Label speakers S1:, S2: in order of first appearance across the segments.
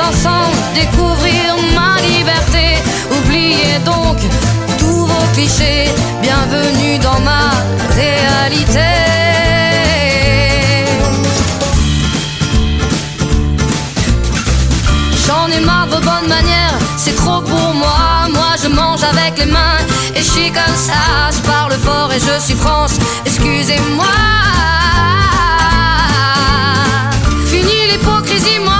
S1: Ensemble découvrir ma liberté. Oubliez donc tous vos clichés. Bienvenue dans ma réalité. J'en ai marre de vos bonnes manières, c'est trop pour moi. Moi je mange avec les mains et je suis comme ça. Je parle fort et je suis France, excusez-moi. Fini l'hypocrisie, moi,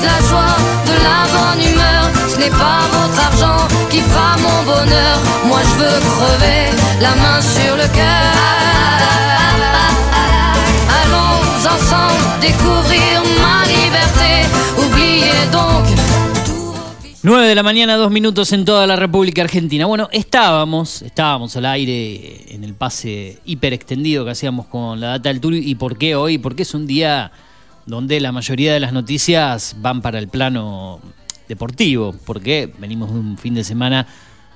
S1: De la joie, de la bonne humeur. Ce n'est pas votre argent qui fera mon bonheur. Moi je veux crever la main sur le cœur. Allons ensemble découvrir ma liberté. Oubliez donc. tous vos clichés.
S2: 9 de la mañana, dos minutos en toda la República Argentina. Bueno, estábamos, estábamos al aire en el pase hiper extendido que hacíamos con la data del tour. ¿Y por qué hoy? Porque es un día donde la mayoría de las noticias van para el plano deportivo, porque venimos de un fin de semana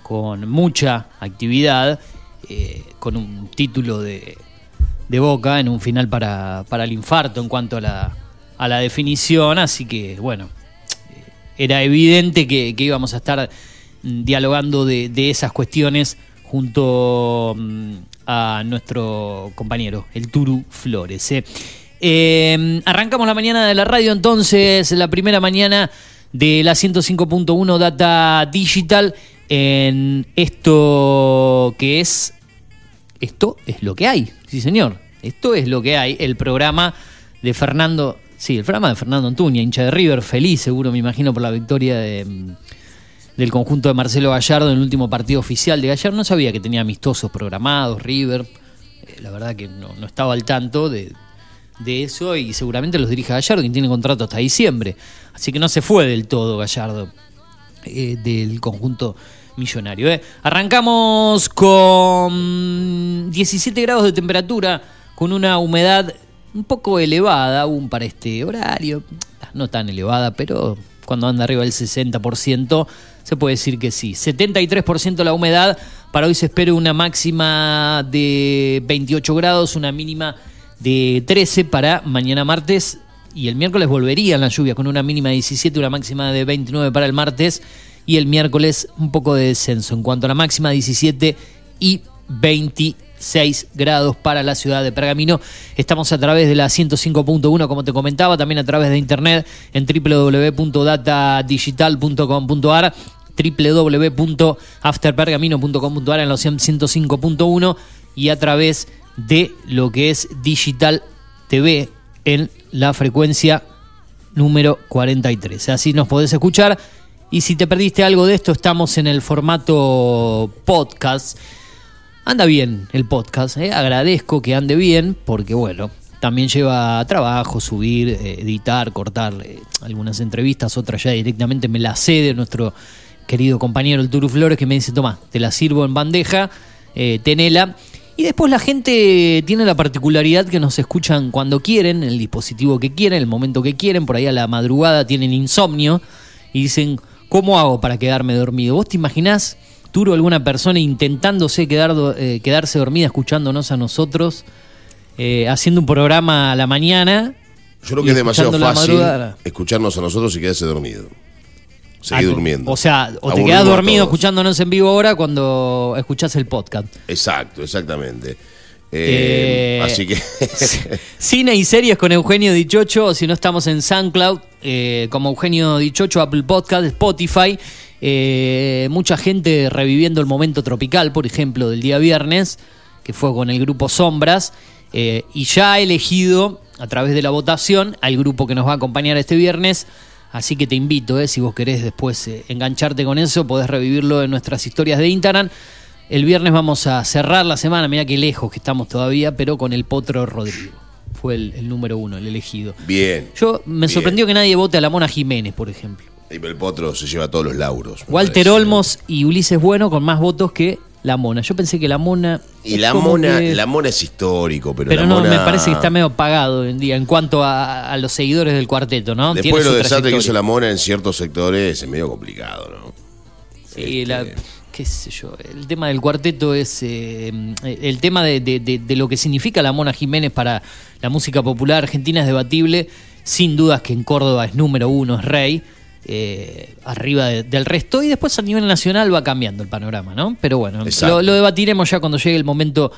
S2: con mucha actividad, eh, con un título de, de Boca en un final para, para el infarto en cuanto a la, a la definición, así que bueno, era evidente que, íbamos a estar dialogando de, de esas cuestiones junto mm, a nuestro compañero, el Turu Flores. ¿eh? Eh, arrancamos la mañana de la radio entonces, la primera mañana de la 105.1 Data Digital en esto que es... Esto es lo que hay, sí señor, esto es lo que hay, el programa de Fernando, sí, el programa de Fernando Antuña, hincha de River, feliz seguro me imagino por la victoria mm, del conjunto de Marcelo Gallardo en el último partido oficial de Gallardo. No sabía que tenía amistosos programados, River. Eh, la verdad que no estaba al tanto de, de eso y seguramente los dirige Gallardo, quien tiene contrato hasta diciembre. Así que no se fue del todo Gallardo eh, del conjunto millonario. eh. Arrancamos con 17 grados de temperatura, con una humedad un poco elevada aún para este horario. No tan elevada, pero cuando anda arriba del 60%, se puede decir que sí. 73% la humedad. Para hoy se espera una máxima de 28 grados, una mínima de 13 para mañana martes. Y el miércoles volverían la lluvia con una mínima de 17, una máxima de 29 para el martes. Y el miércoles un poco de descenso en cuanto a la máxima 17 y 26 grados para la ciudad de Pergamino. Estamos a través de la 105.1, como te comentaba, también a través de internet en www.datadigital.com.ar www.afterpergamino.com.ar en los 105.1 y a través de lo que es Digital TV en la frecuencia número 43. Así nos podés escuchar. Y si te perdiste algo de esto, estamos en el formato podcast. Anda bien el podcast, ¿eh? agradezco que ande bien, porque bueno, también lleva trabajo, subir, eh, editar, cortar eh, algunas entrevistas, otras ya directamente me la cede nuestro querido compañero el Turu Flores, que me dice, toma, te la sirvo en bandeja Tenela. Y después la gente tiene la particularidad que nos escuchan cuando quieren, en el dispositivo que quieren, el momento que quieren, por ahí a la madrugada tienen insomnio y dicen, ¿cómo hago para quedarme dormido? ¿Vos te imaginás, Turo, alguna persona intentándose quedar, eh, quedarse dormida escuchándonos a nosotros, eh, haciendo un programa a la mañana?
S3: Yo creo que es demasiado fácil escucharnos a nosotros y quedarse dormido. Seguir
S2: Ah,
S3: durmiendo.
S2: O sea, o te
S3: a
S2: dormido escuchándonos en vivo ahora cuando escuchás el podcast.
S3: Exacto, exactamente. Eh,
S2: Eh,
S3: así que.
S2: Cine y series con Eugenio Dichocho, si no estamos en SoundCloud, eh, como Eugenio Dichocho, Apple Podcast, Spotify. Eh, mucha gente reviviendo el momento tropical, por ejemplo, del día viernes, que fue con el grupo Sombras, eh, y ya ha elegido a través de la votación al grupo que nos va a acompañar este viernes. Así que te invito, eh, si vos querés después eh, engancharte con eso, podés revivirlo en nuestras historias de Instagram. El viernes vamos a cerrar la semana, mira qué lejos que estamos todavía, pero con el Potro Rodrigo. Fue el, el número uno, el elegido.
S3: Bien.
S2: Yo me
S3: Bien.
S2: sorprendió que nadie vote a la Mona Jiménez, por ejemplo.
S3: Y el potro se lleva todos los lauros.
S2: Walter
S3: parece.
S2: Olmos y Ulises Bueno con más votos que la Mona. Yo pensé que la Mona.
S3: Y la mona,
S2: que-
S3: la mona es histórico, pero,
S2: Pero
S3: la
S2: no,
S3: mona-
S2: me parece que está medio pagado hoy en día en cuanto a, a los seguidores del cuarteto, ¿no?
S3: Después de lo desastre que hizo la mona en ciertos sectores es medio complicado, ¿no?
S2: Sí,
S3: Este,
S2: la- qué sé yo, el tema del cuarteto es eh, el tema de, de- de- de lo que significa la Mona Jiménez para la música popular argentina es debatible, sin dudas que en Córdoba es número uno, es rey, eh, arriba de- del resto, y después a nivel nacional va cambiando el panorama, ¿no? Pero bueno, lo, lo debatiremos ya cuando llegue el momento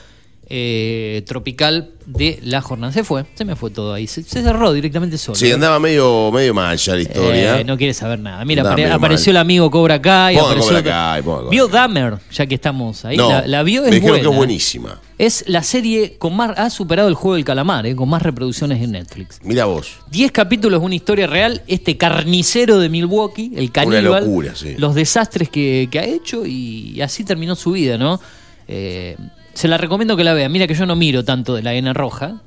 S2: eh, tropical de la jornada. Se fue, se me fue todo ahí, se, se cerró directamente solo.
S3: Sí, andaba medio, medio mal ya la historia.
S2: Eh, no quiere saber nada. Mira, apare- apareció
S3: mal.
S2: el amigo Cobra Kai.
S3: Ponga
S2: apareció
S3: Cobra
S2: otro-
S3: Kai, ponga Cobra
S2: Vio. Dahmer, ya que estamos ahí.
S3: No,
S2: la, la vio,
S3: me
S2: es buena.
S3: que es buenísima.
S2: Es la serie con más. Ha superado el juego del calamar, eh, con más reproducciones en Netflix.
S3: Mira vos.
S2: 10 capítulos, una historia real. Este carnicero de Milwaukee, el caníbal.
S3: locura, sí.
S2: Los desastres que, que ha hecho y así terminó su vida, ¿no? Eh, se la recomiendo que la vea. Mira que yo no miro tanto de la N roja,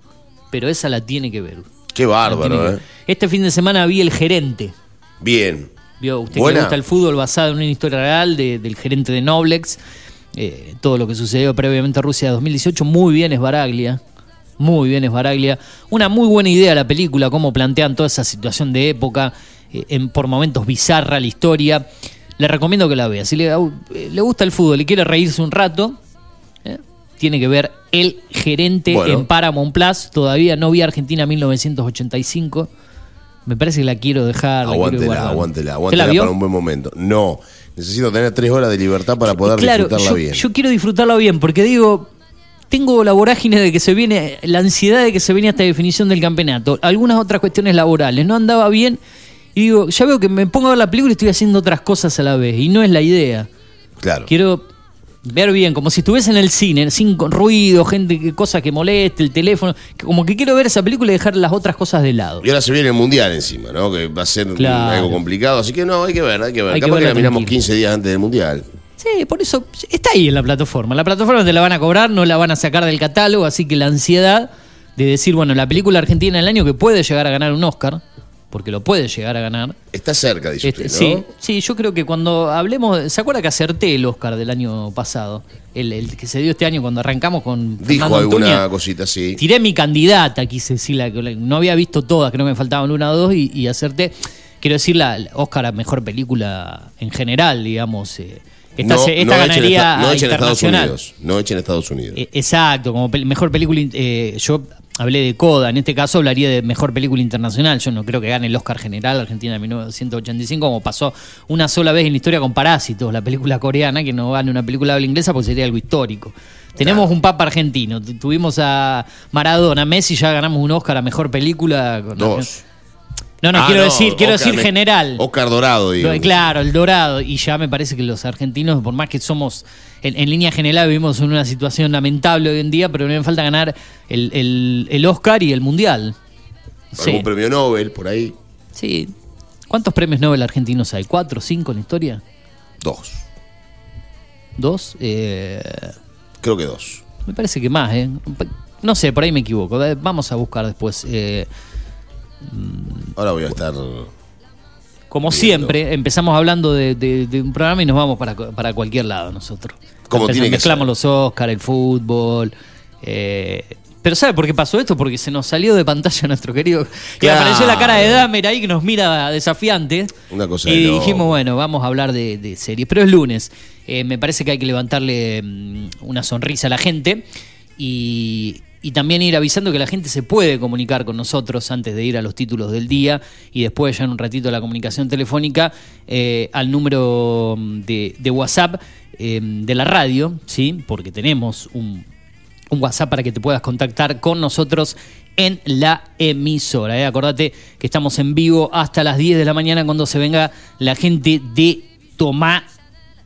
S2: pero esa la tiene que ver.
S3: Qué bárbaro,
S2: que
S3: ¿eh?
S2: Este fin de semana vi El Gerente.
S3: Bien.
S2: Vio, usted que
S3: Buena.
S2: le gusta el fútbol basado en una historia real de- del gerente de Noblex, eh, todo lo que sucedió previamente a Rusia 2018, muy bien es Baraglia, muy bien es Baraglia. Una muy buena idea la película, cómo plantean toda esa situación de época, eh, en, por momentos bizarra la historia. Le recomiendo que la vea. Si le, eh, le gusta el fútbol y quiere reírse un rato, tiene que ver El Gerente
S3: Bueno.
S2: en Paramount Plus. Todavía no vi Argentina 1985. Me parece que la quiero dejar.
S3: Aguántela, aguántela,
S2: ¿Usted la
S3: aguántela
S2: vio?
S3: para un buen momento. No, necesito tener tres horas de libertad para poder
S2: claro,
S3: disfrutarla
S2: yo,
S3: bien.
S2: yo quiero disfrutarla bien, porque digo, tengo la vorágine de que se viene, la ansiedad de que se viene esta definición del campeonato, algunas otras cuestiones laborales, no andaba bien, y digo, ya veo que me pongo a ver la película y estoy haciendo otras cosas a la vez, y no es la idea.
S3: claro.
S2: Quiero ver bien, como si estuviese en el cine, sin ruido, gente, cosas que moleste, el teléfono, como que quiero ver esa película y dejar las otras cosas de lado.
S3: Y ahora se viene el mundial encima, ¿no? Que va a ser
S2: Claro.
S3: algo complicado. Así que no, hay que ver, hay que ver.
S2: Hay
S3: Capaz que, la miramos
S2: tranquilo.
S3: 15 días antes del mundial.
S2: Sí, por eso está ahí en la plataforma. La plataforma te la van a cobrar, no la van a sacar del catálogo, así que la ansiedad de decir, bueno, la película argentina del año que puede llegar a ganar un Oscar, porque lo puede llegar a ganar.
S3: Está cerca, dice
S2: Este,
S3: usted, ¿no?
S2: sí, sí, yo creo que cuando hablemos, ¿se acuerda que acerté el Oscar del año pasado? El, el que se dio este año cuando arrancamos con
S3: Dijo
S2: Fernando
S3: alguna
S2: Antuña.
S3: cosita así.
S2: Tiré mi candidata, quise decir, la, que- no había visto todas, creo que me faltaban una o dos y, y acerté. Quiero decir, la, la Oscar a mejor película en general, digamos. eh, esta
S3: no,
S2: esta
S3: no echen
S2: ganaría
S3: esta- no
S2: a
S3: echen Estados
S2: internacional.
S3: Unidos. No echen Estados Unidos.
S2: Eh, exacto, como pel- mejor película. eh, yo hablé de Coda, en este caso hablaría de mejor película internacional. Yo no creo que gane el Oscar general Argentina de 1985, como pasó una sola vez en la historia con Parásitos, la película coreana, que no gane una película habla inglesa porque sería algo histórico. Tenemos un papa argentino, tu- tuvimos a Maradona, Messi, ya ganamos un Oscar a mejor película. con-
S3: Dos.
S2: No, no,
S3: Ah,
S2: quiero decir, quiero
S3: Oscar
S2: decir general.
S3: Oscar Dorado, digo.
S2: Lo- Claro, el dorado. Y ya me parece que los argentinos, por más que somos, en, en línea general, vivimos en una situación lamentable hoy en día, pero me falta ganar el, el- el Oscar y el Mundial. Sí.
S3: Algún premio Nobel por ahí.
S2: sí. ¿Cuántos premios Nobel argentinos hay? ¿Cuatro, cinco en la historia?
S3: Dos.
S2: ¿Dos? Eh,
S3: Creo que dos.
S2: me parece que más, ¿eh? No sé, por ahí me equivoco. Vamos a buscar después. eh,
S3: Ahora voy a estar
S2: Como siempre, empezamos hablando de, de- de un programa y nos vamos para, para cualquier lado nosotros.
S3: Como
S2: Empezamos-
S3: tiene que
S2: Mezclamos
S3: ser.
S2: los Oscar, el fútbol. eh, pero ¿sabe por qué pasó esto? Porque se nos salió de pantalla nuestro querido. Y
S3: Claro.
S2: apareció la cara de Dahmer ahí que nos mira desafiante.
S3: Una cosa
S2: Y
S3: de loco.
S2: dijimos, bueno, vamos a hablar de, de series. Pero es lunes. Eh, me parece que hay que levantarle mm, una sonrisa a la gente. Y, y también ir avisando que la gente se puede comunicar con nosotros antes de ir a los títulos del día y después ya en un ratito la comunicación telefónica eh, al número mm, de, WhatsApp eh, de la radio, ¿sí? Porque tenemos un, un WhatsApp para que te puedas contactar con nosotros en la emisora. ¿eh? Acordate que estamos en vivo hasta las 10 de la mañana cuando se venga la gente de Tomá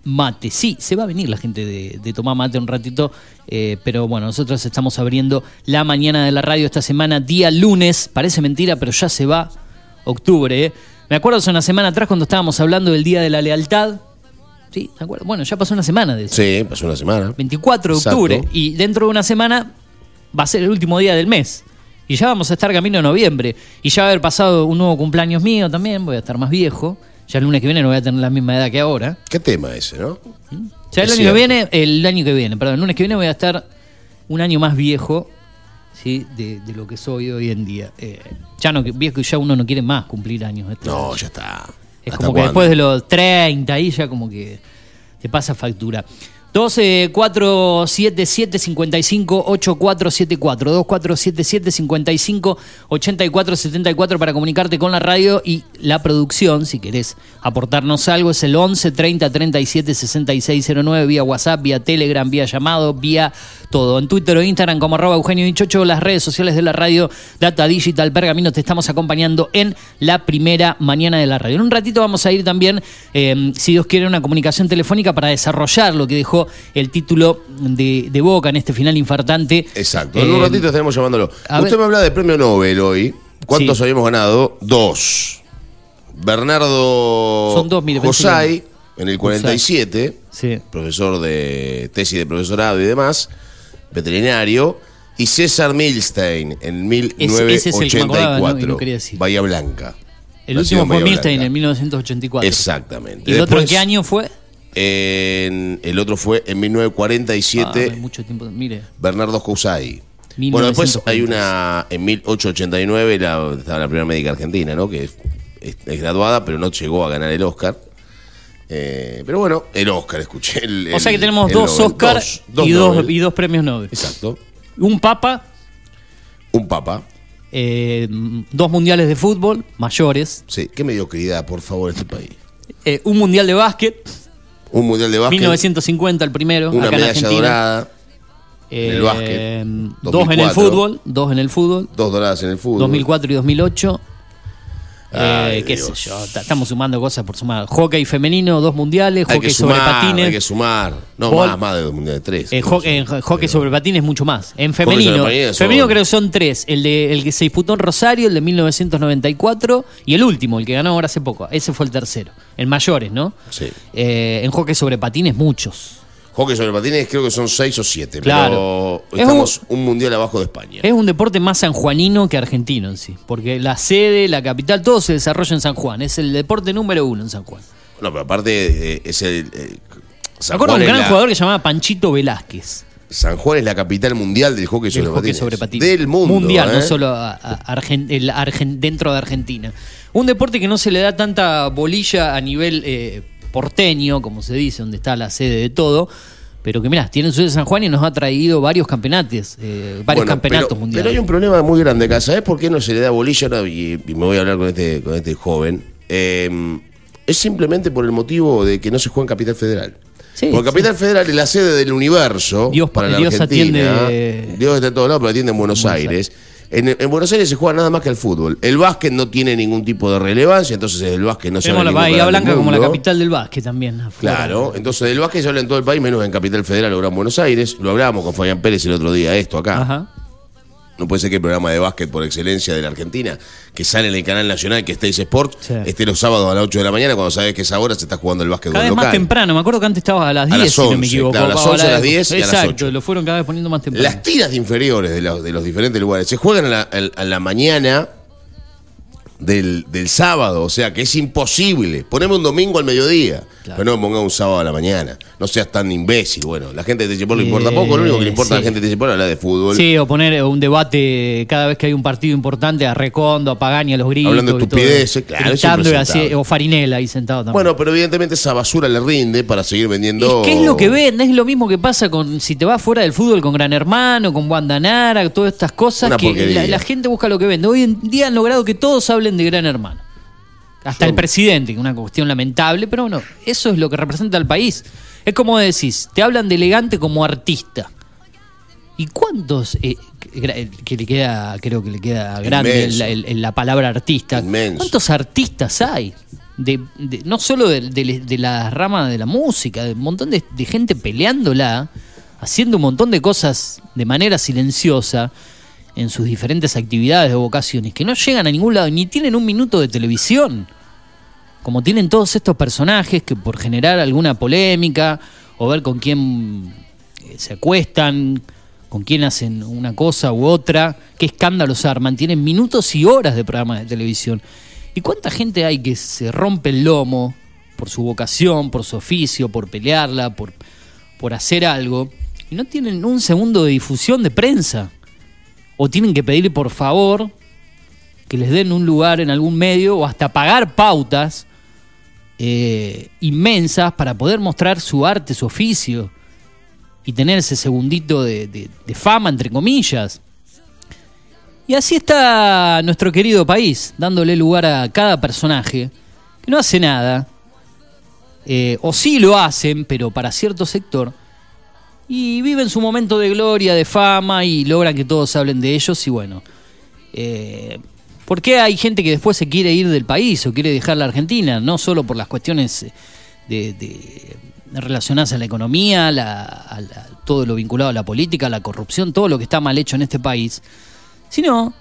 S2: Mate. Sí, se va a venir la gente de, de Tomá Mate un ratito, eh, pero bueno, nosotros estamos abriendo la mañana de la radio esta semana, día lunes. Parece mentira, pero ya se va octubre. ¿eh? Me acuerdo hace una semana atrás cuando estábamos hablando del Día de la Lealtad. Sí, ¿te acuerdas? Bueno, ya pasó una semana de eso.
S3: Sí, pasó una semana.
S2: 24 de
S3: Exacto.
S2: octubre. Y dentro de una semana va a ser el último día del mes. Y ya vamos a estar camino de noviembre. Y ya va a haber pasado un nuevo cumpleaños mío también. Voy a estar más viejo. Ya el lunes que viene no voy a tener la misma edad que ahora.
S3: ¿Qué tema ese, no?
S2: Ya el
S3: Es
S2: año que viene, el año que viene, perdón, el lunes que viene voy a estar un año más viejo. ¿sí? De, de lo que soy hoy en día. Eh, ya no, viejo, ya uno no quiere más cumplir años. Esto
S3: No, ya está.
S2: es
S3: ¿Hasta
S2: como que después de los 30 ahí ya como que te pasa factura. 12 477 55 8474 2477 55 8474 para comunicarte con la radio y la producción si querés aportarnos algo es el 11 30 37 6609 vía WhatsApp, vía Telegram, vía llamado, vía todo. En Twitter o Instagram como arroba Eugenio Dichocho, las redes sociales de la radio Data Digital Pergamino te estamos acompañando en la primera mañana de la radio. En un ratito vamos a ir también, eh, si Dios quiere, una comunicación telefónica para desarrollar lo que dejó el título de, de Boca en este final infartante.
S3: Exacto. En un
S2: Eh,
S3: ratito estaremos llamándolo. Usted
S2: ver.
S3: me habla de premio Nobel hoy. ¿Cuántos
S2: Sí.
S3: habíamos ganado? Dos. Bernardo
S2: Son dos, mire, pensé
S3: Josay, en el 47,
S2: Sí.
S3: profesor de tesis de profesorado y demás, veterinario. Y César Milstein, en
S2: Ese- ese es el que me acordaba,
S3: 1984,
S2: no, y no quería decir.
S3: Bahía Blanca.
S2: El último fue Milstein
S3: Blanca.
S2: en 1984.
S3: Exactamente.
S2: ¿Y el otro en qué año fue?
S3: En- el otro fue en
S2: Ah,
S3: 1947,
S2: mucho tiempo. Mire.
S3: Bernardo Jousay. Bueno, después
S2: 1940.
S3: hay una, en 1889, la, estaba la primera médica argentina, ¿no? Que es, es- es graduada, pero no llegó a ganar el Oscar. Eh, pero bueno, el Oscar, escuché. El,
S2: o sea que tenemos dos
S3: Nobel.
S2: Oscar
S3: Dos, dos
S2: y, dos,
S3: Nobel.
S2: y dos premios Nobel.
S3: Exacto.
S2: Un Papa,
S3: Un papa.
S2: eh, dos mundiales de fútbol mayores,
S3: Sí, qué mediocridad, por favor, este país.
S2: eh, un mundial de básquet,
S3: Un mundial de básquet,
S2: 1950 el primero,
S3: una
S2: acá en
S3: medalla
S2: Argentina.
S3: dorada,
S2: Eh,
S3: en el básquet,
S2: dos en el
S3: 2004.
S2: fútbol, dos en el fútbol,
S3: dos doradas en el fútbol.
S2: 2004 y 2008. Eh, qué
S3: Dios.
S2: sé yo, ta- estamos sumando cosas por sumar. Hockey femenino, dos mundiales,
S3: Hay
S2: hockey
S3: que
S2: sobre patines.
S3: hay que sumar. No, más, más de dos mundiales, tres.
S2: Eh, hockey, en hockey sobre patines mucho más. En femenino, femenino
S3: son-
S2: creo que son tres. El de el que se disputó en Rosario, el de 1994 y el último, el que ganó ahora hace poco. Ese fue el tercero. En mayores, ¿no?
S3: Sí.
S2: Eh, en hockey sobre patines muchos.
S3: Hockey sobre patines creo que son seis o siete,
S2: Claro.
S3: pero
S2: Es
S3: estamos un mundial abajo de España.
S2: Es un deporte más sanjuanino que argentino en sí, porque la sede, la capital, todo se desarrolla en San Juan. Es el deporte número uno en San Juan.
S3: No, pero aparte eh, es el... eh,
S2: Me acuerdo
S3: Juan
S2: un gran
S3: la,
S2: jugador que se llamaba Panchito Velázquez.
S3: San Juan es la capital mundial del hockey sobre
S2: hockey
S3: patines.
S2: sobre patines.
S3: Del mundo.
S2: Mundial,
S3: ¿eh?
S2: no solo a- a- Argen- el Argen- dentro de Argentina. Un deporte que no se le da tanta bolilla a nivel eh, porteño, como se dice, donde está la sede de todo. Pero que mirá, tiene su sede en San Juan y nos ha traído varios campeonatos, eh, varios
S3: Bueno,
S2: campeonatos
S3: pero,
S2: mundiales.
S3: Pero hay un problema muy grande acá. ¿Sabes por qué no se le da bolilla? Y, y me voy a hablar con este, con este joven. Eh, es simplemente por el motivo de que no se juega en Capital Federal.
S2: Sí,
S3: Porque
S2: sí.
S3: Capital Federal es la sede del universo
S2: Dios-
S3: para la
S2: Dios
S3: Argentina.
S2: atiende-
S3: Dios está en todos lados, pero atiende en Buenos,
S2: Buenos
S3: Aires. En, en Buenos Aires se juega nada más que el fútbol. El básquet no tiene ningún tipo de relevancia, entonces el básquet no se habla
S2: la Bahía Blanca como la capital del básquet también. afuera.
S3: Claro, entonces del básquet se habla en todo el país, menos en Capital Federal, ahora en Buenos Aires. Lo hablábamos con Fabián Pérez el otro día, esto acá.
S2: Ajá.
S3: No puede ser que el programa de básquet por excelencia de la Argentina, que sale en el canal nacional, que es Teis Sport,
S2: Sí.
S3: esté los sábados a las 8 de la mañana, cuando sabes que esa hora se está jugando el básquet local.
S2: más temprano. Me acuerdo que antes estabas a las
S3: A
S2: 10,
S3: las
S2: si no me
S3: 11,
S2: equivoco.
S3: claro, a las
S2: o
S3: 11, a las 10 y a las
S2: Exacto,
S3: 8.
S2: lo fueron cada vez poniendo más temprano.
S3: Las tiras inferiores de los, de los diferentes lugares se juegan a la, a la mañana del, del sábado, o sea que es imposible. Poneme un domingo al mediodía, pero no me ponga un sábado a la mañana. No seas tan imbécil. Bueno, la gente de Techepol le importa
S2: Eh,
S3: poco, lo único que le importa a la gente de Techepol es hablar de fútbol.
S2: Sí, o poner un debate cada vez que hay un partido importante a Recondo, a Pagani, a los gritos.
S3: Hablando de estupideces, claro, es
S2: así, o Farinela ahí sentado también.
S3: Bueno, pero evidentemente esa basura le rinde para seguir vendiendo.
S2: ¿Y qué es lo que vende? Es lo mismo que pasa con si te vas fuera del fútbol con Gran Hermano, con Guandanara, todas estas cosas
S3: Una
S2: que la gente busca lo que vende. Hoy en día han logrado que todos hablen de Gran Hermano. Hasta
S3: Yo-
S2: el presidente, que es una cuestión lamentable, pero bueno, eso es lo que representa al país. Es como decís, te hablan de elegante como artista. ¿Y cuántos, eh, que le queda, creo que le queda grande la, el- la palabra artista,
S3: Inmenso.
S2: cuántos artistas hay? De, de- no solo de, de- la rama de la música, de un montón de gente peleándola, haciendo un montón de cosas de manera silenciosa en sus diferentes actividades o vocaciones, que no llegan a ningún lado, ni tienen un minuto de televisión como tienen todos estos personajes que por generar alguna polémica o ver con quién eh, se acuestan, con quién hacen una cosa u otra, qué escándalos arman, tienen minutos y horas de programas de televisión. ¿Y cuánta gente hay que se rompe el lomo por su vocación, por su oficio, por pelearla, por, por hacer algo, y no tienen un segundo de difusión de prensa? O tienen que pedir por favor que les den un lugar en algún medio o hasta pagar pautas eh, inmensas para poder mostrar su arte, su oficio y tener ese segundito de, de- fama, entre comillas. Y así está nuestro querido país, dándole lugar a cada personaje que no hace nada, eh, o sí lo hacen, pero para cierto sector, y viven su momento de gloria, de fama, y logran que todos hablen de ellos, y bueno, eh, ¿por qué hay gente que después se quiere ir del país o quiere dejar la Argentina? No solo por las cuestiones de, relacionadas a la economía, la- a todo lo vinculado a la política, a la corrupción, todo lo que está mal hecho en este país, sino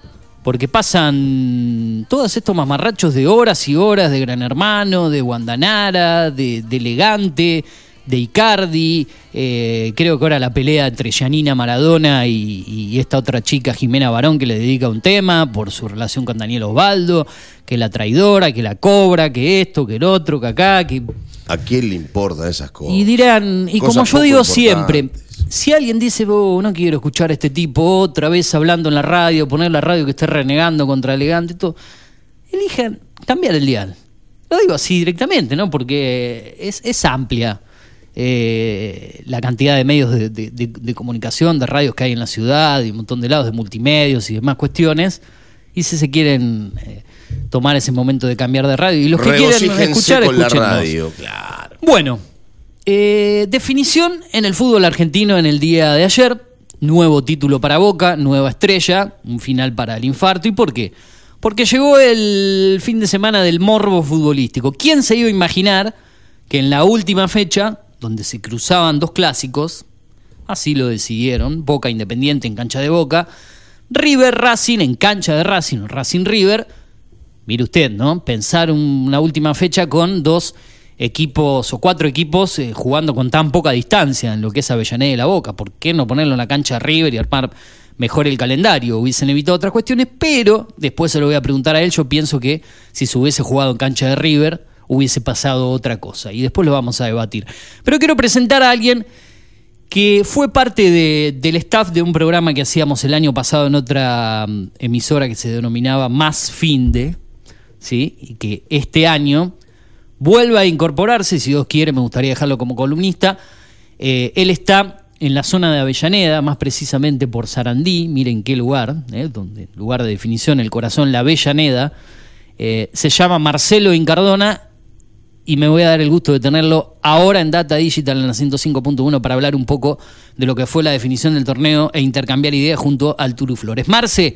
S2: porque pasan todos estos mamarrachos de horas y horas de Gran Hermano, de Guandanara, de, de Elegante, de Icardi, eh, creo que ahora la pelea entre Yanina Maradona y, y esta otra chica Jimena Barón que le dedica un tema por su relación con Daniel Osvaldo, que la traidora, que la cobra, que esto, que el otro, que acá, que
S3: ¿A quién le importan esas cosas?
S2: y dirán, y
S3: Cosas
S2: como yo digo siempre, si alguien dice, "Oh, no quiero escuchar a este tipo otra vez hablando en la radio, poner la radio que esté renegando contra elegante y todo, elijan cambiar el dial. Lo digo así directamente, ¿no? Porque es, es amplia eh, la cantidad de medios de, de- de- de comunicación, de radios que hay en la ciudad, y un montón de lados de multimedios y demás cuestiones. Y si se quieren eh, tomar ese momento de cambiar de radio, y los que quieren
S3: Regocíjense
S2: escuchar,
S3: con la
S2: escúchennos.
S3: radio, claro.
S2: Bueno, eh, definición en el fútbol argentino en el día de ayer. Nuevo título para Boca, nueva estrella, un final para el infarto. ¿Y por qué? Porque llegó el fin de semana del morbo futbolístico. ¿Quién se iba a imaginar que en la última fecha, donde se cruzaban dos clásicos, así lo decidieron, Boca Independiente en cancha de Boca, River Racing en cancha de Racing, Racing River, mire usted, ¿no? Pensar un- una última fecha con dos equipos o cuatro equipos eh, jugando con tan poca distancia en lo que es Avellaneda y la Boca. ¿Por qué no ponerlo en la cancha de River y armar mejor el calendario? Hubiesen evitado otras cuestiones, pero después se lo voy a preguntar a él. Yo pienso que si se hubiese jugado en cancha de River, hubiese pasado otra cosa. Y después lo vamos a debatir. Pero quiero presentar a alguien que fue parte de- del staff de un programa que hacíamos el año pasado en otra mm, emisora que se denominaba Más Finde, ¿sí? y que este año vuelve a incorporarse, si Dios quiere, me gustaría dejarlo como columnista. Eh, él está en la zona de Avellaneda, más precisamente por Sarandí, miren qué lugar, ¿eh? donde lugar de definición, el corazón, la Avellaneda. Eh, se llama Marcelo Incardona y me voy a dar el gusto de tenerlo ahora en Data Digital en la 105.1 para hablar un poco de lo que fue la definición del torneo e intercambiar ideas junto al Turu Flores. Marce,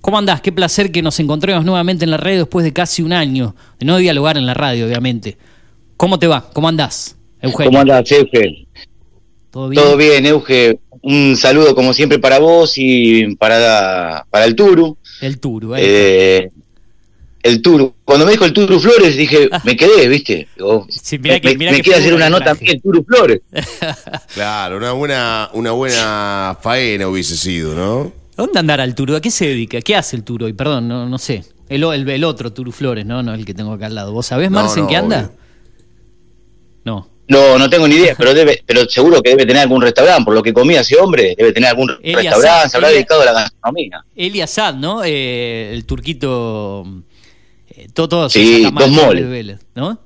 S2: ¿cómo andás? Qué placer que nos encontremos nuevamente en la red después de casi un año de no dialogar en la radio, obviamente. ¿Cómo te va? ¿Cómo andás, Eugenio?
S4: ¿Cómo andás, Euge?
S2: ¿Todo bien?
S4: Todo bien, Euge. Un saludo como siempre para vos y para, para el Turu.
S2: El Turu, ¿eh?
S4: Eh, el Turu. Cuando me dijo el Turu Flores dije, me quedé, ¿viste? Digo,
S2: Sí,
S4: me
S2: que-
S4: me-
S2: mirá
S4: me
S2: que
S4: quiere hacer una nota a
S2: traje.
S4: mí el Turu Flores.
S3: Claro, una buena, una buena faena hubiese sido, ¿no?
S2: ¿Dónde andará el Turu? ¿A qué se dedica? ¿Qué hace el Turu hoy? Perdón, no, no sé. El, o- el, el otro, Turu Flores, ¿no? No el que tengo acá al lado. ¿Vos sabés,
S3: No,
S2: Marce, en
S3: no,
S2: qué anda?
S3: obvio.
S2: No.
S4: No, no tengo ni idea, pero debe, pero seguro que debe tener algún restaurante, por lo que comía ese hombre, debe tener algún
S2: Eli
S4: restaurante,
S2: Azad,
S4: se habrá
S2: Eli-
S4: dedicado a la gastronomía.
S2: Eli Assad, ¿no? Eh, el turquito. Eh, todo, todo
S4: Sí, dos
S2: de
S4: moles.
S2: Vélez, ¿no?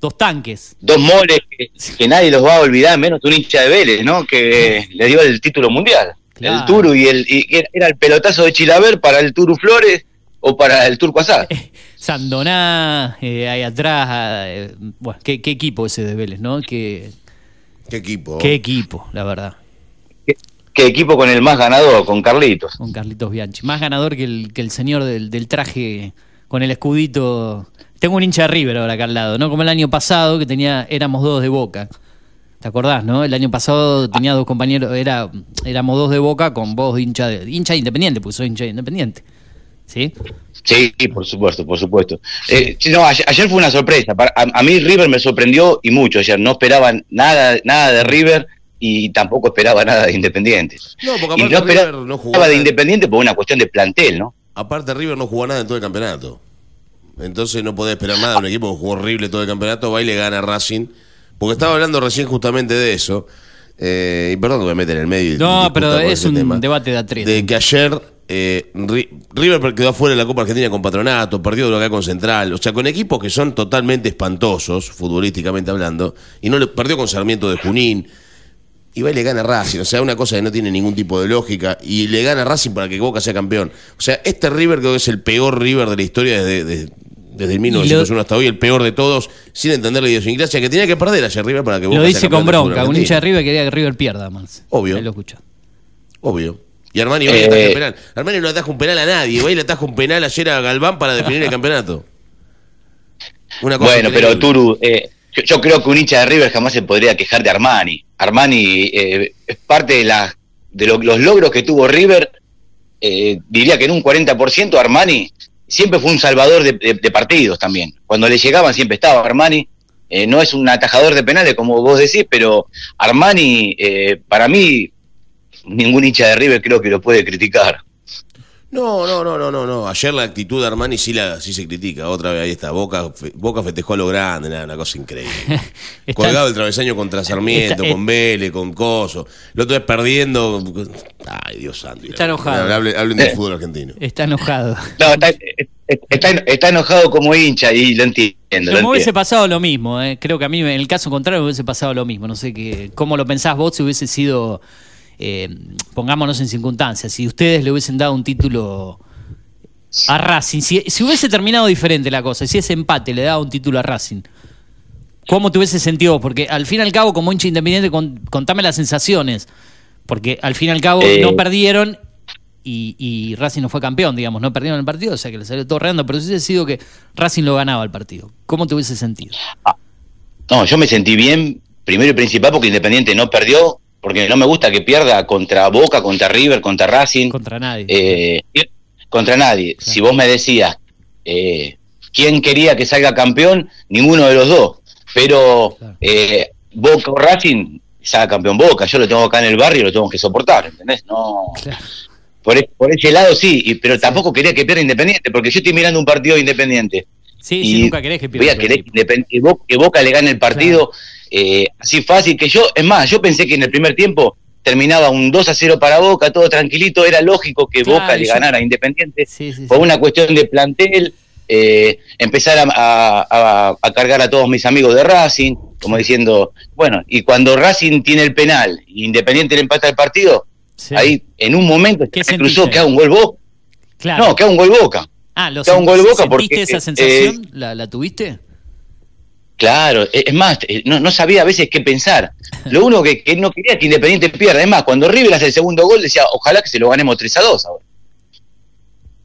S2: Dos tanques.
S4: Dos moles que, que nadie los va a olvidar, menos un hincha de Vélez, ¿no? Que le dio el título mundial.
S2: Claro.
S4: El Turu y el y era- el pelotazo de Chilaver para el Turu Flores o para el Turco Azad.
S2: Sandoná, eh, ahí atrás. eh, bueno, ¿qué, qué equipo ese de Vélez, ¿no? Qué,
S3: Qué equipo.
S2: qué equipo, la verdad.
S4: Qué equipo con el más ganador, con Carlitos.
S2: Con Carlitos Bianchi. Más ganador que el, que el señor del, del traje con el escudito. Tengo un hincha de River ahora acá al lado, ¿no? Como el año pasado que tenía, éramos dos de Boca. ¿Te acordás, no? El año pasado tenía dos compañeros, era, éramos dos de Boca con vos hincha de, hincha de Independiente, porque soy hincha de Independiente. ¿Sí?
S4: Sí, por supuesto, por supuesto. Eh, no, ayer, ayer fue una sorpresa. Para- a, a mí River me sorprendió y mucho ayer. No esperaba nada, nada de River y tampoco esperaba nada de Independiente.
S3: No, porque
S4: y
S3: aparte
S4: no esperaba
S3: River no jugó
S4: de. Independiente por una cuestión de plantel, ¿no?
S3: Aparte River no jugó nada en todo el campeonato. Entonces no podés esperar nada de un equipo que jugó horrible todo el campeonato, va y le gana a Racing. Porque estaba hablando recién justamente de eso. Eh, y perdón que me mete en el medio.
S2: No, pero es un
S3: tema.
S2: debate de atreta.
S3: De que ayer eh, Ri- River quedó afuera de la Copa Argentina con Patronato, perdió de acá con Central. O sea, con equipos que son totalmente espantosos, futbolísticamente hablando. Y no le perdió con Sarmiento de Junín. Y va y le gana a Racing. O sea, una cosa que no tiene ningún tipo de lógica. Y le gana a Racing para que Boca sea campeón. O sea, este River creo que es el peor River de la historia desde, desde, desde el 1901 hasta hoy, el peor de todos, sin entender la idiosincrasia que tenía que perder ayer River para que Boca
S2: Lo
S3: sea
S2: dice
S3: campeón
S2: con bronca. Un hincha de River quería que River pierda más.
S3: Obvio.
S2: Ahí lo escucho.
S3: Obvio. Y Armani va y
S4: Eh,
S3: le ataja el penal. Armani no ataja un penal a nadie. Va y le ataja un penal ayer a Galván para definir el campeonato. Una cosa
S4: Bueno, pero. Turu, eh, yo, yo creo que un hincha de River jamás se podría quejar de Armani. Armani eh, es parte de, la, de lo- los logros que tuvo River. eh, diría que en un 40% Armani siempre fue un salvador de partidos también. Cuando le llegaban siempre estaba Armani. Eh, no es un atajador de penales como vos decís, pero Armani, eh, para mí, ningún hincha de River creo que lo puede criticar.
S3: No, no, no, no, no, no. Ayer la actitud de Armani sí, la, sí se critica. Otra vez ahí está. Boca, fe- Boca festejó a lo grande, nada, una cosa increíble.
S2: Está-
S3: Colgado el travesaño contra Sarmiento,
S2: Está-
S3: con Vélez, con Coso. El otro vez perdiendo. Ay, Dios santo.
S2: Está enojado.
S3: Hablen, hablen del
S4: Eh.
S3: fútbol argentino.
S2: Está enojado.
S4: No, está, está, está enojado como hincha y lo entiendo. lo
S2: Pero me
S4: entiendo.
S2: hubiese pasado lo mismo, eh. creo que a mí en el caso contrario me hubiese pasado lo mismo. No sé qué, cómo lo pensás vos si hubiese sido, eh, pongámonos en circunstancias, si ustedes le hubiesen dado un título a Racing, si, si hubiese terminado diferente la cosa, si ese empate le daba un título a Racing, ¿cómo te hubiese sentido? Porque al fin y al cabo, como hincha independiente, con- contame las sensaciones, porque al fin y al cabo
S4: Eh.
S2: no perdieron y, y Racing no fue campeón, digamos, no perdieron el partido, o sea que le salió todo redondo, pero si hubiese sido que Racing lo ganaba el partido, ¿cómo te hubiese sentido?
S4: No, yo me sentí bien, primero y principal, porque Independiente no perdió, porque no me gusta que pierda contra Boca, contra River, contra Racing,
S2: Contra nadie.
S4: eh, contra nadie. Si vos me decías eh, quién quería que salga campeón, ninguno de los dos. Pero
S2: Claro.
S4: eh, Boca o Racing, salga campeón Boca, yo lo tengo acá en el barrio y lo tengo que soportar, ¿entendés? No,
S2: Claro.
S4: por, e- por ese lado sí, y- pero tampoco quería que pierda Independiente, porque yo estoy mirando un partido de Independiente.
S2: Sí,
S4: y
S2: sí, nunca querés que
S4: voy
S2: pierda
S4: a querer que Bo- que Boca le gane el partido eh, así fácil que yo, es más, yo pensé que en el primer tiempo terminaba un 2 a 0 para Boca, todo tranquilito, era lógico que
S2: Claro,
S4: Boca le
S2: yo-
S4: ganara a Independiente
S2: Sí, sí, sí.
S4: por una cuestión de plantel, eh, empezar a, a- a- a cargar a todos mis amigos de Racing, como diciendo, bueno, y cuando Racing tiene el penal Independiente le empata el partido, ahí en un momento
S2: ¿Qué
S4: se cruzó que haga un gol Boca.
S2: Claro.
S4: No, que haga un gol Boca.
S2: ah, lo
S4: que haga un gol
S2: sen-
S4: Boca
S2: ¿sentiste
S4: porque,
S2: esa
S4: eh,
S2: sensación? ¿La, ¿La tuviste?
S4: Claro, e- es más, eh, no, no sabía a veces qué pensar. Lo único que, que no quería que Independiente pierda. Es más, cuando River hace el segundo gol, decía, ojalá que se lo ganemos 3 a 2 ahora.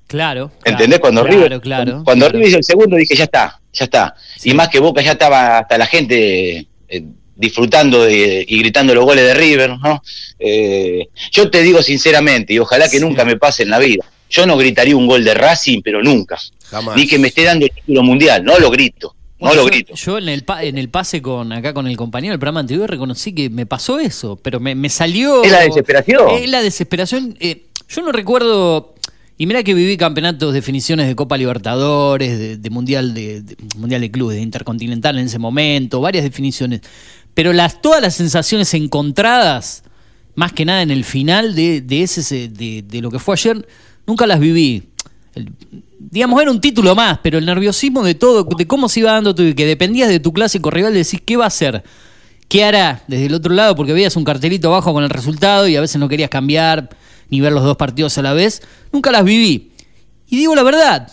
S2: Claro.
S4: ¿Entendés? Cuando
S2: claro,
S4: River,
S2: claro,
S4: cuando
S2: claro.
S4: River hizo el segundo, dije, ya está, ya está.
S2: Sí.
S4: Y más que Boca ya estaba hasta la gente eh, disfrutando de- y gritando los goles de River, ¿no? Eh, yo te digo sinceramente, y ojalá que
S2: Sí.
S4: nunca me pase en la vida, yo no gritaría un gol de Racing, pero nunca.
S3: Jamás.
S4: Ni que me esté dando el título mundial, no lo grito, no
S2: Bueno,
S4: lo
S2: yo,
S4: grito.
S2: yo en el pa- en el pase con acá con el compañero del programa anterior reconocí que me pasó eso, pero me, me salió.
S4: Es la desesperación.
S2: Es la desesperación. eh, yo no recuerdo. Y mira que viví campeonatos, definiciones de Copa Libertadores, de, Mundial de, Mundial de Clubes, de Intercontinental en ese momento, varias definiciones. Pero las, todas las sensaciones encontradas, más que nada en el final de, de ese, de, de, lo que fue ayer, nunca las viví. Digamos, era un título más, pero el nerviosismo de todo, de cómo se iba dando y que dependías de tu clásico rival, de decir, ¿qué va a hacer? ¿Qué hará desde el otro lado? Porque veías un cartelito abajo con el resultado y a veces no querías cambiar ni ver los dos partidos a la vez. Nunca las viví. Y digo la verdad,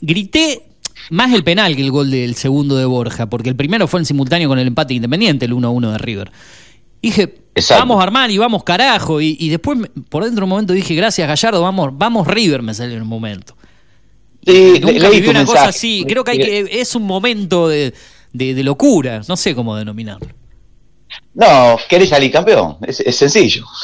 S2: grité más el penal que el gol del segundo de Borja, porque el primero fue en simultáneo con el empate independiente, el 1-1 de River. Dije, vamos Armani, vamos carajo. Y, después, por dentro de un momento, dije, gracias Gallardo, vamos, vamos River, me salió en un momento.
S4: Sí,
S2: Nunca viví una cosa así. Creo que, hay que es un momento de, de locura, no sé cómo denominarlo.
S4: No, querés salir campeón, es, sencillo.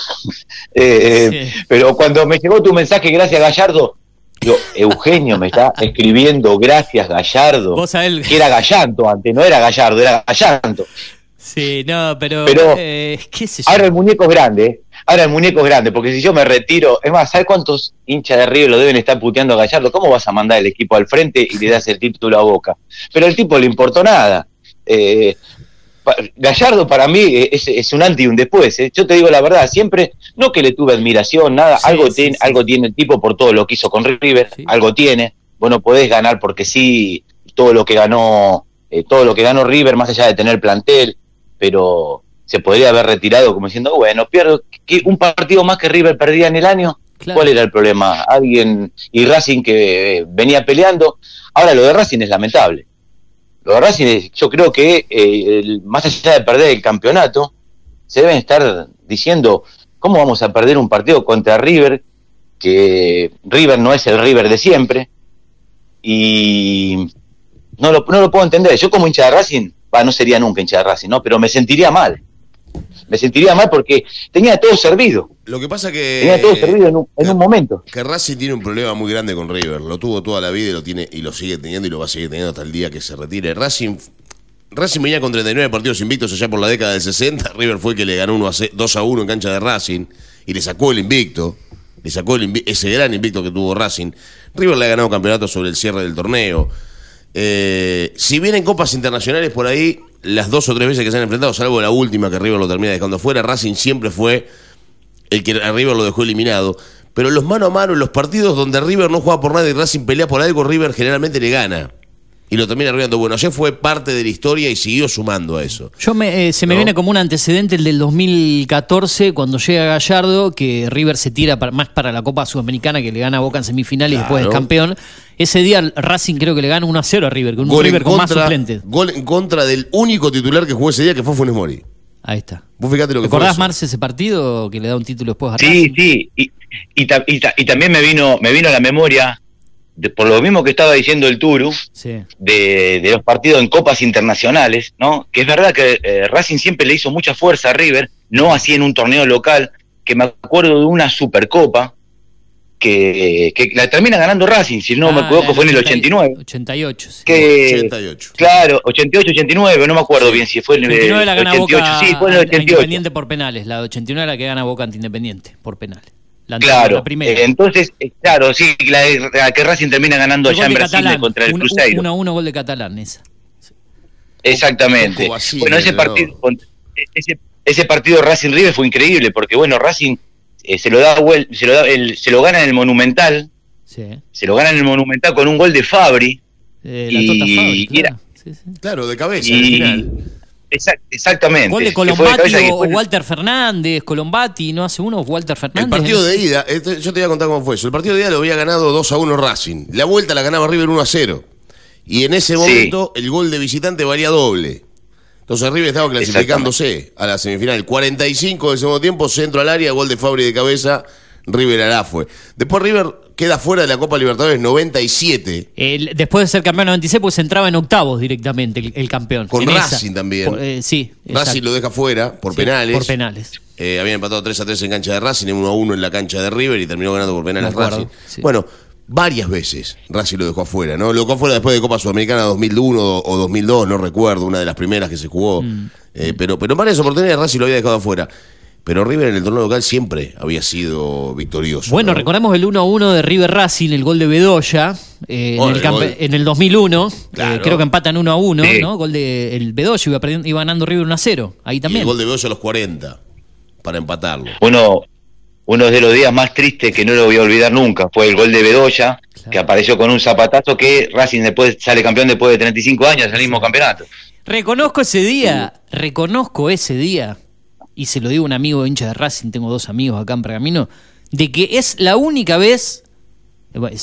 S4: Eh, pero cuando me llegó tu mensaje, gracias Gallardo, yo, Eugenio me está escribiendo, gracias Gallardo, que era Gallanto antes, no era Gallardo, era Gallanto.
S2: Sí, no, pero,
S4: eh, ahora el muñeco es grande, ahora el muñeco es grande, porque si yo me retiro, es más, ¿sabes cuántos hinchas de River lo deben estar puteando a Gallardo? ¿Cómo vas a mandar el equipo al frente y le das el título a Boca? Pero al tipo le importó nada. Eh, Gallardo para mí es, un antes y un después. ¿eh? Yo te digo la verdad, siempre, no que le tuve admiración, nada, algo, tiene, algo tiene el tipo por todo lo que hizo con River, algo tiene. Bueno, podés ganar porque sí, todo lo que ganó, eh, todo lo que ganó River, más allá de tener plantel, pero se podría haber retirado como diciendo, bueno, pierdo un partido más que River perdía en el año. ¿Cuál era el problema? Alguien y Racing que eh, venía peleando. Ahora lo de Racing es lamentable lo de Racing, yo creo que eh, más allá de perder el campeonato, se deben estar diciendo cómo vamos a perder un partido contra River, que River no es el River de siempre, y no lo, no lo puedo entender. Yo como hincha de Racing, no sería nunca hincha de Racing, ¿no? pero me sentiría mal me sentiría mal porque tenía todo servido.
S3: Lo que pasa que.
S4: Tenía todo servido en un, momento.
S3: Que Racing tiene un problema muy grande con River. Lo tuvo toda la vida y lo tiene y lo sigue teniendo y lo va a seguir teniendo hasta el día que se retire. Racing. Racing venía con 39 partidos invictos allá por la década del 60. River fue el que le ganó 1 a 2 a 1 en cancha de Racing y le sacó el invicto. Le sacó ese gran invicto que tuvo Racing. River le ha ganado campeonato sobre el cierre del torneo. Eh, si vienen copas internacionales por ahí, las dos o tres veces que se han enfrentado, salvo la última que River lo termina dejando fuera, Racing siempre fue el que a River lo dejó eliminado. Pero los mano a mano, en los partidos donde River no juega por nada y Racing pelea por algo, River generalmente le gana. Y lo termina arribando. Bueno, ayer fue parte de la historia y siguió sumando a eso.
S2: Yo me, eh, se me viene como un antecedente el del 2014, cuando llega Gallardo, que River se tira más para la Copa Sudamericana, que le gana a Boca en semifinal y después es campeón. Ese día Racing creo que le gana 1 a 0 a River, con un River con más suplentes.
S3: Gol en contra del único titular que jugó ese día, que fue Funes Mori.
S2: Ahí está.
S3: Vos fíjate lo que
S2: ¿Recordás, Marce, ese partido que le da un título después a
S4: Racing? Sí, sí. Y, y, también me vino, me vino a la memoria, por lo mismo que estaba diciendo el Turu, de, los partidos en copas internacionales, ¿no? Que es verdad que eh, Racing siempre le hizo mucha fuerza a River, no así en un torneo local, que me acuerdo de una Supercopa, que, la termina ganando Racing, si no me ah, equivoco, fue en el 89.
S2: 88,
S4: sí. Que, 88. Claro, 88, 89, no me acuerdo bien si fue en el 89.
S2: la gana 88, Boca sí, fue en el 88. Independiente por penales, la 89 la que gana Boca ante Independiente por penales.
S4: La claro, la primera. Entonces, eh, claro, sí, la, que Racing termina ganando allá en Brasil contra el Cruzeiro.
S2: 1 a 1 gol de Catalán, esa.
S4: Exactamente. bueno, ese partido, ese, ese partido Racing River fue increíble, porque bueno, Racing eh, se lo da se lo, se lo gana en el Monumental. Se lo gana en el Monumental con un gol de Fabri.
S2: Eh, y,
S3: claro. claro, de cabeza, y, final.
S4: Exactamente.
S2: Gol de Colombati o Walter Fernández, Colombati, ¿no hace uno? Walter Fernández.
S3: El partido de ida, este, yo te voy a contar cómo fue eso. El partido de ida lo había ganado 2 a 1 Racing. La vuelta la ganaba River 1 a 0. Y en ese momento el gol de visitante valía doble. Entonces River estaba clasificándose a la semifinal. 45 del segundo tiempo, centro al área, gol de Fabri de cabeza, River hará fue. Después River queda fuera de la Copa Libertadores 97.
S2: después de ser campeón 96, pues entraba en octavos directamente el, campeón.
S3: Con Racing también.
S2: Eh, sí.
S3: Racing lo deja fuera por penales.
S2: Por penales.
S3: Eh, habían empatado 3 a 3 en cancha de Racing, 1 a 1 en la cancha de River y terminó ganando por penales Racing. Bueno, varias veces Racing lo dejó afuera, ¿no? Lo dejó afuera después de Copa Sudamericana 2001 o 2002, no recuerdo, una de las primeras que se jugó. Mm. Eh, pero, pero en varias oportunidades Racing lo había dejado afuera. Pero River en el torneo local siempre había sido victorioso.
S2: Bueno,
S3: ¿no?
S2: recordamos el 1-1 de River Racing, el gol de Bedoya, eh,
S3: Oh,
S2: en, el
S3: el
S2: campe-
S3: gol.
S2: en el 2001.
S3: Claro.
S2: eh, creo que empatan 1-1,
S4: Sí.
S2: ¿no? Gol de el Bedoya, iba, perdiendo- iba ganando River 1-0. Ahí
S3: Y
S2: también.
S3: el gol de Bedoya a los 40 para empatarlo.
S4: Uno, uno de los días más tristes que no lo voy a olvidar nunca fue el gol de Bedoya,
S2: Claro.
S4: que apareció con un zapatazo que Racing después sale campeón después de 35 años en el mismo campeonato.
S2: Reconozco ese día, reconozco ese día, y se lo digo a un amigo hincha de Racing, tengo dos amigos acá en Pergamino, de que es la única vez, eh,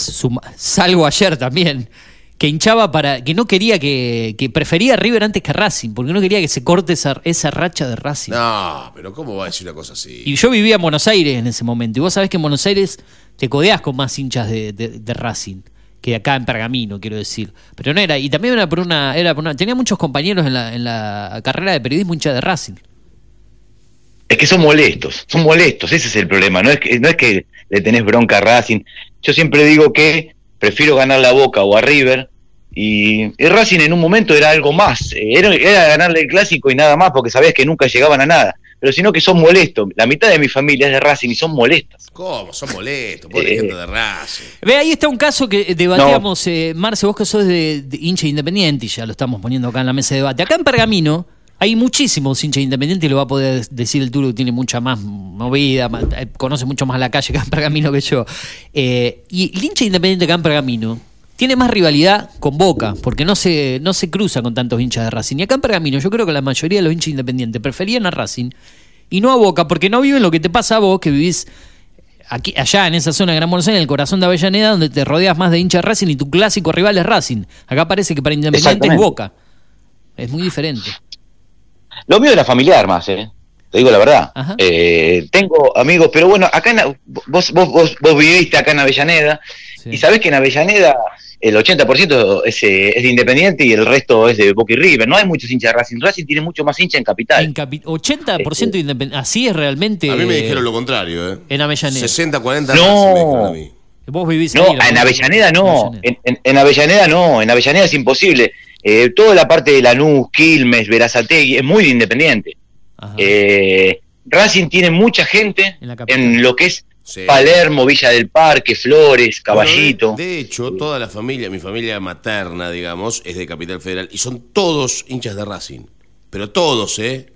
S2: salgo ayer también, que hinchaba para, que no quería que, que prefería a River antes que a Racing, porque no quería que se corte esa, esa racha de Racing.
S3: No, pero ¿cómo va a decir una cosa así?
S2: Y yo vivía en Buenos Aires en ese momento, y vos sabés que en Buenos Aires te codeás con más hinchas de, de- de Racing que acá en Pergamino, quiero decir. Pero no era, y también era por una, era por una, tenía muchos compañeros en la, en la carrera de periodismo hincha de Racing.
S4: Es que son molestos, son molestos, ese es el problema. No es que, no es que le tenés bronca a Racing. Yo siempre digo que prefiero ganar la Boca o a River. Y, y Racing en un momento era algo más. eh, Era, era ganarle el clásico y nada más, porque sabías que nunca llegaban a nada. Pero sino que son molestos. La mitad de mi familia es de Racing y son molestas.
S3: ¿Cómo? Son molestos, pobre
S4: Eh.
S3: gente de Racing.
S2: Ve, ahí está un caso que debatíamos, eh, Marce, vos que sos de, de hincha independiente, y ya lo estamos poniendo acá en la mesa de debate. Acá en Pergamino hay muchísimos hinchas independientes, y lo va a poder decir el Turo, que tiene mucha más movida, más- eh, conoce mucho más la calle acá en Pergamino que yo. Eh, y el hincha independiente acá en Pergamino tiene más rivalidad con Boca, porque no se, no se cruza con tantos hinchas de Racing. Y acá en Pergamino yo creo que la mayoría de los hinchas independientes preferían a Racing y no a Boca, porque no viven lo que te pasa a vos, que vivís aquí, allá en esa zona de Gran Buenos Aires, en el corazón de Avellaneda, donde te rodeas más de hinchas de Racing y tu clásico rival es Racing. Acá parece que para Independiente es. Boca. Es muy diferente.
S4: Lo mío era familiar más, ¿eh? Te digo la verdad. Eh, tengo amigos, pero bueno, acá en, vos, vos, vos, vos viviste acá en Avellaneda
S2: Sí.
S4: y sabés que en Avellaneda el 80% es, eh, es de Independiente y el resto es de Boca y River. No hay muchos hinchas de Racing. Racing tiene mucho más hincha en Capital.
S2: En capi- 80% de Independiente. Así es realmente.
S3: A mí me dijeron lo contrario, ¿eh?
S2: En Avellaneda.
S3: 60, 40
S4: No.
S2: Vos vivís
S4: No,
S2: ahí,
S4: en. Avellaneda no.
S2: Avellaneda.
S4: En, en- en Avellaneda no. En Avellaneda es imposible. Eh, toda la parte de Lanús, Quilmes, Verazategui es muy de Independiente. Eh, Racing tiene mucha gente
S2: En
S4: lo que es
S3: Sí.
S4: Palermo, Villa del Parque, Flores, Caballito.
S3: Bueno, de, hecho, toda la familia, mi familia materna, digamos, es de Capital Federal y son todos hinchas de Racing. Pero todos, ¿eh?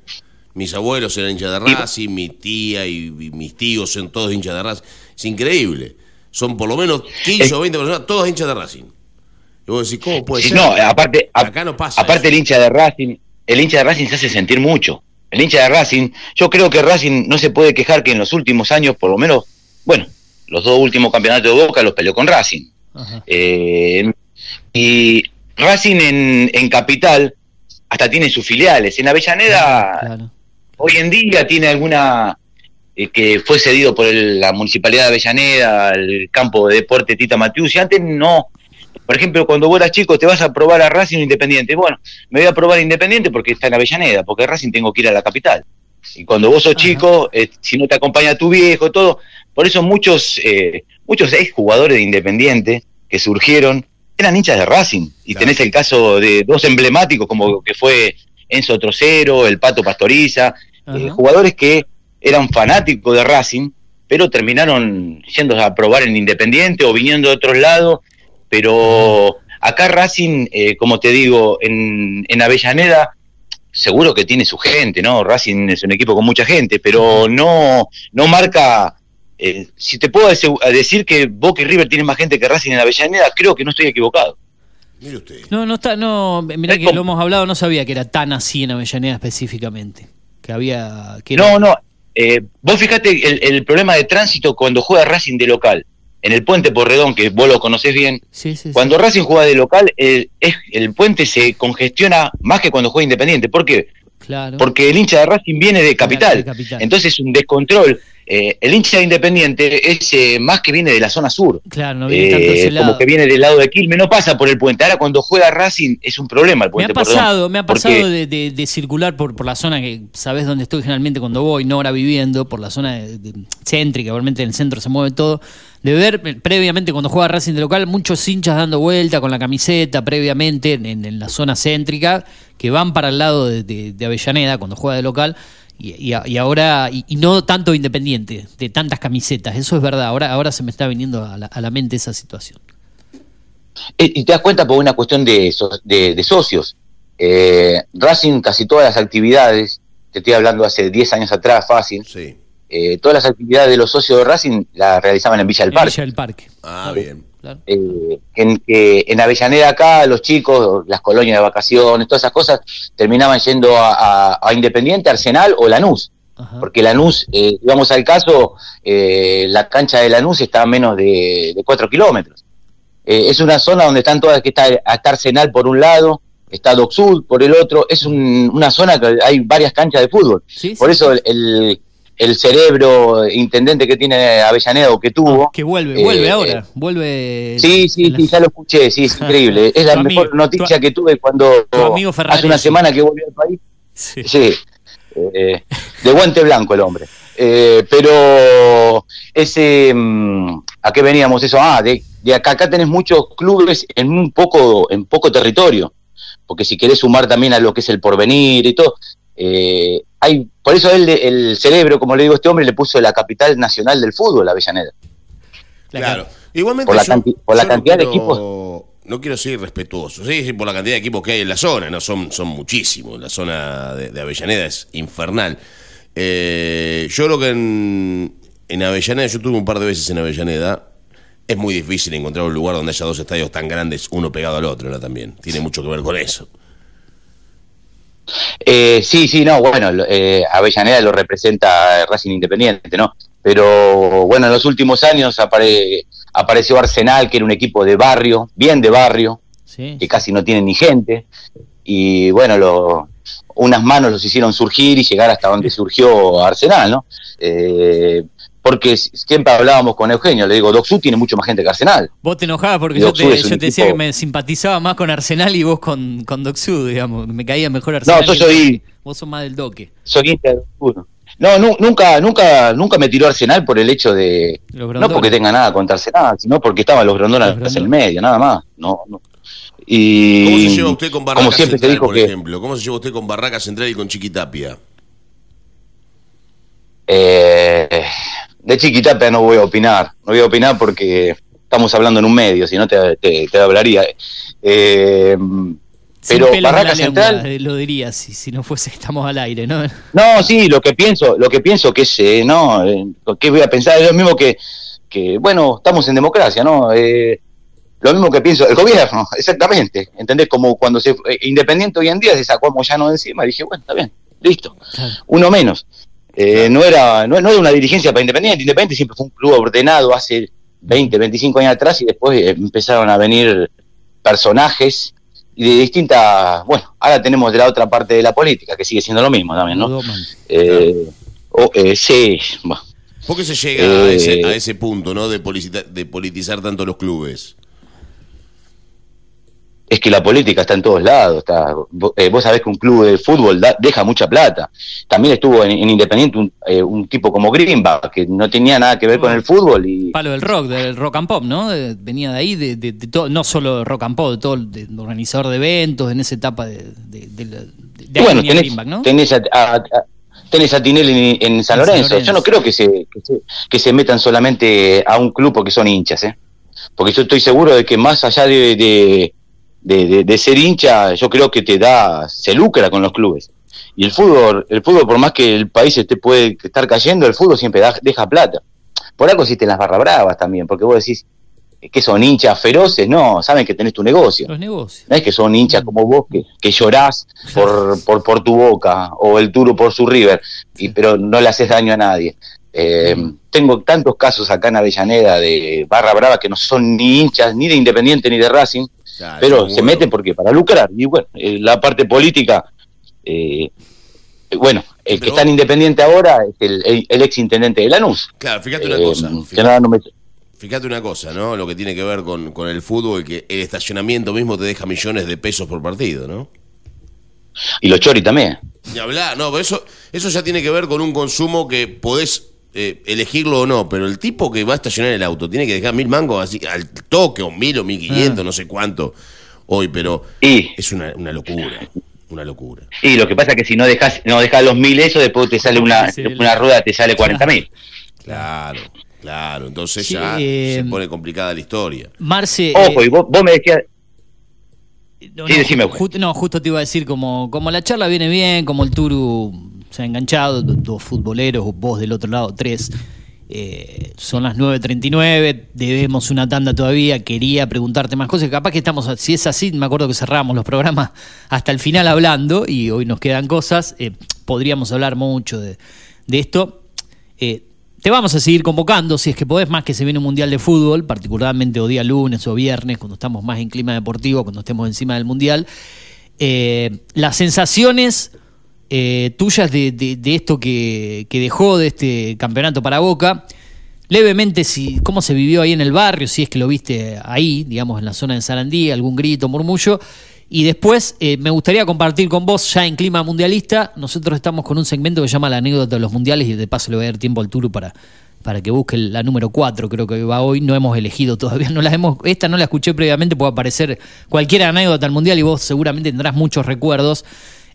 S3: Mis abuelos eran hinchas de
S4: Y-
S3: Racing, mi tía y, y mis tíos son todos hinchas de Racing. Es increíble. Son por lo menos 15
S4: Es-
S3: o 20 personas, todos hinchas de Racing. Y vos decís, ¿cómo puede
S4: Sí,
S3: ser?
S4: no, aparte,
S3: Acá no pasa
S4: aparte
S3: eso.
S4: el hincha de Racing, el hincha de Racing se hace sentir mucho. El hincha de Racing, yo creo que Racing no se puede quejar que en los últimos años, por lo menos, bueno, los dos últimos campeonatos de Boca los peleó con Racing.
S2: Ajá.
S4: Eh, y Racing en, en Capital hasta tiene sus filiales. En Avellaneda
S2: Claro.
S4: hoy en día tiene alguna eh, que fue cedido por el- la municipalidad de Avellaneda, el campo de deporte Tita Matius, y antes no. Por ejemplo, cuando vos eras chico, te vas a probar a Racing o Independiente. Bueno, me voy a probar Independiente porque está en Avellaneda, porque Racing tengo que ir a la capital. Y cuando vos sos
S2: Ajá.
S4: chico, eh, si no te acompaña tu viejo, todo. Por eso muchos, eh, muchos ex jugadores de Independiente que surgieron eran hinchas de Racing. Y
S3: Claro.
S4: tenés el caso de dos emblemáticos como que fue Enzo Trocero, el Pato Pastoriza, eh, jugadores que eran fanáticos de Racing, pero terminaron yendo a probar en Independiente o viniendo de otros lados. Pero acá Racing, eh, como te digo, en, en Avellaneda, seguro que tiene su gente, ¿no? Racing es un equipo con mucha gente, pero no, no marca. eh, si te puedo decir que Boca y River tienen más gente que Racing en Avellaneda, creo que no estoy equivocado.
S3: Mire usted.
S2: No, no está, no, mirá
S4: Es
S2: que
S4: como-
S2: lo hemos hablado, no sabía que era tan así en Avellaneda específicamente. Que había. Que era-
S4: No, no. eh, vos fíjate el, el problema de tránsito cuando juega Racing de local. En el puente Porredón, que vos lo conocés bien,
S2: Sí, sí, sí.
S4: cuando Racing juega de local, el, el puente se congestiona más que cuando juega Independiente. ¿Por qué?
S2: Claro.
S4: Porque el hincha de Racing viene de capital.
S2: de capital.
S4: Entonces es un descontrol. Eh, el hincha de Independiente es eh, más que viene de la zona sur.
S2: Claro, no viene tanto
S4: Eh,
S2: ese lado.
S4: como que viene del lado de Quilmes, no pasa por el puente. Ahora cuando juega Racing es un problema el
S2: Me
S4: puente
S2: ha
S4: Porredón,
S2: pasado, me ha pasado de, de- de circular por, por la zona que sabes dónde estoy generalmente cuando voy, no ahora viviendo, por la zona de- céntrica, obviamente en el centro se mueve todo, de ver eh, previamente cuando juega Racing de local, muchos hinchas dando vuelta con la camiseta previamente en, en- en la zona céntrica, que van para el lado de, de- de Avellaneda cuando juega de local. Y, y ahora, y, no tanto Independiente, de tantas camisetas, eso es verdad, ahora, ahora se me está viniendo a la, a la mente esa situación.
S4: Eh, y te das cuenta por una cuestión de, de, socios. Eh, Racing casi todas las actividades, te estoy hablando hace 10 años atrás, fácil, eh, todas las actividades de los socios de Racing las realizaban en Villa del Parque.
S2: Villa del Parque.
S3: Ah, bien.
S4: En, en Avellaneda acá los chicos, las colonias de vacaciones, todas esas cosas, terminaban yendo a, Independiente, Arsenal o Lanús. Porque Lanús, eh, digamos al caso, la cancha de Lanús está a menos de, de 4 kilómetros. Eh, es una zona donde están todas, que está, Arsenal por un lado, está Doc Sud por el otro, es una zona que hay varias canchas de fútbol. por eso el, el, cerebro intendente que tiene Avellaneda o que tuvo.
S2: Ah, que vuelve, vuelve eh, ahora, vuelve.
S4: Sí, sí, sí, ya lo escuché, sí, es increíble. Es la mejor noticia que tuve cuando hace una semana que volvió al país. Sí. Eh, de guante blanco el hombre. pero ese, mm, ¿a qué veníamos eso? Ah, de de acá, acá tenés muchos clubes en un poco, en poco territorio, porque si querés sumar también a lo que es el porvenir y todo, eh, hay, por eso él, el cerebro, como le digo a este hombre, le puso la capital nacional del fútbol, la Avellaneda.
S3: Claro. Igualmente
S4: por la, cantidad de equipos.
S3: No quiero ser irrespetuoso, sí, por la cantidad de equipos que hay en la zona, no son, son muchísimos. La zona de, Avellaneda es infernal. Eh, yo creo que en, en Avellaneda, yo tuve un par de veces en Avellaneda, es muy difícil encontrar un lugar donde haya dos estadios tan grandes, uno pegado al otro, ¿no? También. Tiene mucho que ver con eso.
S4: Eh, sí, sí, no, bueno, eh, Avellaneda lo representa Racing Independiente, ¿no? Pero bueno, en los últimos años apareció Arsenal, que era un equipo de barrio, bien de barrio, que casi no tiene ni gente. Y bueno, unas manos los hicieron surgir y llegar hasta donde surgió Arsenal, ¿no? Eh, porque siempre hablábamos con Eugenio, le digo, Doxú tiene mucho más gente que Arsenal.
S2: Vos te enojabas porque yo te, decía que me simpatizaba más con Arsenal y vos con, con Doxú, digamos, me caía mejor Arsenal.
S4: No, yo soy...
S2: Vos sos más del doque.
S4: Soy hincha de No, nunca, nunca, nunca me tiró Arsenal por el hecho de... No porque tenga nada contra Arsenal, sino porque estaban los grondones en el medio, nada más. No, no. Y,
S3: ¿Cómo se lleva usted con Barraca Central, por ejemplo? ¿Cómo se lleva usted con Barraca Central y con Chiquitapia?
S4: Eh, de Chiquitapia no voy a opinar, no voy a opinar porque estamos hablando en un medio, si no te, te, hablaría. Eh, pero Barraca Central
S2: eh, lo diría si, si no fuese estamos al aire, ¿no?
S4: No, sí, lo que pienso, lo que pienso que es, eh, no, eh, ¿qué voy a pensar? Es lo mismo que, que bueno, estamos en democracia, ¿no? lo mismo que pienso el gobierno, exactamente. ¿Entendés? Como cuando se Independiente hoy en día se sacó a Moyano de encima, y dije, bueno, está bien, listo, uno menos. Eh, no, era, no, era una dirigencia para Independiente, Independiente siempre fue un club ordenado hace 20, 25 años atrás y después eh, empezaron a venir personajes y de distintas, bueno, ahora tenemos de la otra parte de la política, que sigue siendo lo mismo también, ¿no? Eh, sí,
S3: ¿Por qué se llega a, ese, a ese punto, ¿no? De, de politizar tanto los clubes
S4: es que la política está en todos lados. Está, eh, vos sabés que un club de fútbol deja mucha plata. También estuvo en, Independiente un, eh, un, tipo como Greenback, que no tenía nada que ver con el fútbol. y
S2: Palo del rock, del rock and pop, ¿no? venía de ahí, de, de, todo, no solo rock and pop, de todo el organizador de eventos, en esa etapa de, de,
S4: bueno, tenés, ¿no? tenés a, tenés a Tinelli en, San, Lorenzo. Yo no creo que se, que se, que se metan solamente a un club porque son hinchas, ¿eh? Porque yo estoy seguro de que más allá de, de, de, ser hincha, yo creo que te da, se lucra con los clubes. Y el fútbol, el fútbol, por más que el país esté, puede estar cayendo, el fútbol siempre deja plata. Por algo existen las barra bravas también, porque vos decís que son hinchas feroces, no, saben que tenés tu negocio.
S2: Los negocios.
S4: No es que son hinchas como vos que, que llorás por, por, por tu boca o el turo por su river, y, pero no le haces daño a nadie. Eh, tengo tantos casos acá en Avellaneda de barra brava que no son ni hinchas ni de Independiente ni de Racing, pero se meten porque para lucrar. Y bueno, eh, la parte política, eh, bueno, el que está en Independiente ahora es el, ex intendente de Lanús.
S3: Claro, fíjate una cosa. Fíjate, una cosa, ¿no? Lo que tiene que ver con, con el fútbol, que el estacionamiento mismo te deja millones de pesos por partido, ¿no?
S4: Y los chori también.
S3: Y hablar, no, pero eso, eso ya tiene que ver con un consumo que podés eh, elegirlo o no, pero el tipo que va a estacionar el auto tiene que dejar mil mangos así al toque, o mil o mil quinientos, ah. no sé cuánto hoy, pero es una, locura. Una locura.
S4: Y lo que pasa es que si no dejas no dejas los mil eso, después te sale una,
S2: Sí,
S4: una rueda, te sale 40 mil.
S3: Claro, claro. Entonces
S2: Sí,
S3: ya
S2: eh,
S3: se pone complicada la historia.
S2: Marce.
S4: Ojo,
S2: eh,
S4: y vos, vos me decías,
S2: No,
S4: Sí,
S2: no,
S4: decime,
S2: ju- ju- no, justo te iba a decir, como, como la charla viene bien, como el Turu se ha enganchado, do- dos futboleros, vos del otro lado, tres. eh, son las 9.39, debemos una tanda todavía, quería preguntarte más cosas, capaz que estamos, si es así, me acuerdo que cerramos los programas hasta el final hablando y hoy nos quedan cosas, eh, podríamos hablar mucho de, esto. Eh, te vamos a seguir convocando si es que podés más que se viene un mundial de fútbol, particularmente o día lunes o viernes, cuando estamos más en clima deportivo, cuando estemos encima del mundial. Las sensaciones eh, tuyas de, de- esto que, que dejó de este campeonato para Boca, levemente si cómo se vivió ahí en el barrio, si es que lo viste ahí, digamos en la zona de Sarandí, algún grito, murmullo. Y después eh, me gustaría compartir con vos, ya en clima mundialista, nosotros estamos con un segmento que se llama la anécdota de los mundiales y de paso le voy a dar tiempo al Turu para, para que busque la número 4, creo que va hoy, no hemos elegido todavía, no la hemos, esta no la escuché previamente, puede aparecer cualquier anécdota al mundial y vos seguramente tendrás muchos recuerdos.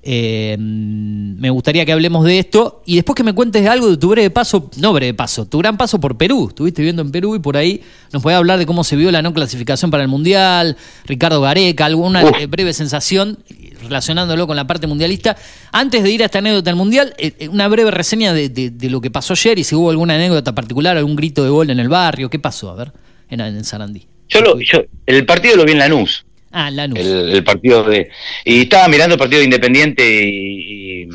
S2: Eh, me gustaría que hablemos de esto y después que me cuentes algo de tu breve paso, no breve paso, tu gran paso por Perú. Estuviste viviendo en Perú y por ahí nos podés hablar de cómo se vio la no clasificación para el Mundial, Ricardo Gareca, alguna
S4: Uf.
S2: eh, breve sensación relacionándolo con la parte mundialista. Antes de ir a esta anécdota del Mundial, eh, eh, una breve reseña de, de- de lo que pasó ayer y si hubo alguna anécdota particular, algún grito de gol en el barrio, ¿qué pasó? A ver, en, en Sarandí.
S4: yo, lo, yo el partido lo vi en Lanús,
S2: Ah, Lanús.
S4: el, el partido de... Y estaba mirando el partido de Independiente y, y-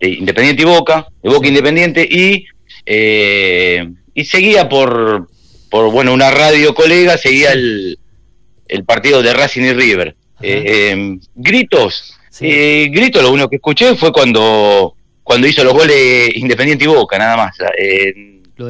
S4: de Independiente y Boca, de Boca Independiente, y, eh, y seguía por, por, bueno, una radio colega, seguía el, el partido de Racing y River. Eh, eh, gritos,
S2: Sí.
S4: eh, gritos, lo único que escuché fue cuando, cuando hizo los goles Independiente y Boca, nada más. Eh,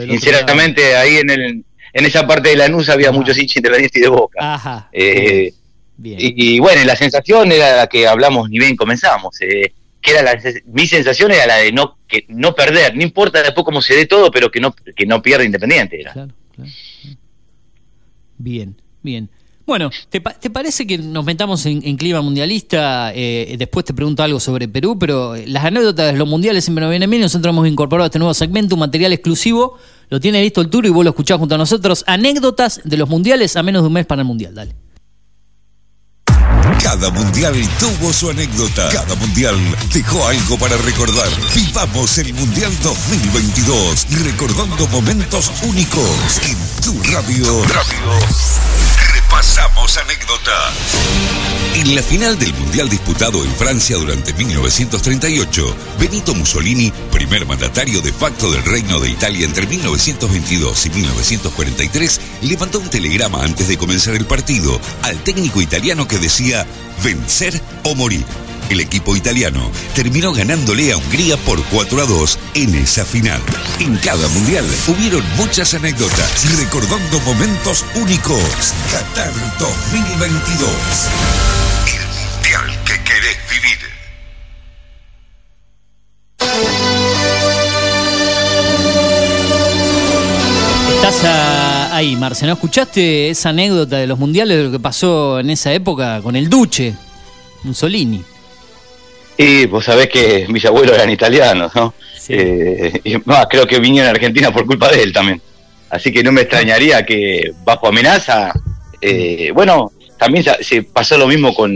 S4: sinceramente, ahí en, el, en esa parte de Lanús había
S2: Ajá.
S4: muchos hinchas Independiente y de Boca.
S2: Ajá.
S4: Eh,
S2: Bien.
S4: y, y bueno, la sensación era la que hablamos ni bien comenzamos, eh, que era la, mi sensación era la de no que no perder, no importa después cómo se dé todo, pero que no que no pierda Independiente. Era.
S2: Claro, claro. Bien, bien. Bueno, ¿te, pa- te parece que nos metamos en, en clima mundialista? Eh, después te pregunto algo sobre Perú, pero eh, las anécdotas de los mundiales siempre nos vienen bien. Nosotros hemos incorporado a este nuevo segmento un material exclusivo. Lo tiene listo el tour y vos lo escuchás junto a nosotros. Anécdotas de los mundiales a menos de un mes para el mundial. Dale.
S5: Cada mundial tuvo su anécdota. Cada mundial dejó algo para recordar. Vivamos el Mundial 2022, recordando momentos únicos. En tu radio. Repasamos anécdotas. En la final del Mundial disputado en Francia durante 1938, Benito Mussolini, primer mandatario de facto del Reino de Italia entre 1922 y 1943, levantó un telegrama antes de comenzar el partido al técnico italiano que decía vencer o morir. El equipo italiano terminó ganándole a Hungría por 4 a 2 en esa final. En cada mundial hubieron muchas anécdotas, recordando momentos únicos. Qatar 2022. El mundial que querés vivir.
S2: Estás ahí, Marcelo. ¿Escuchaste esa anécdota de los mundiales de lo que pasó en esa época con el Duce, Mussolini?
S4: Y vos sabés que mis abuelos eran italianos, ¿no?
S2: Sí.
S4: Eh, y más, creo que vinieron a Argentina por culpa de él también. Así que no me extrañaría que bajo amenaza, eh, bueno, también se, pasó lo mismo con,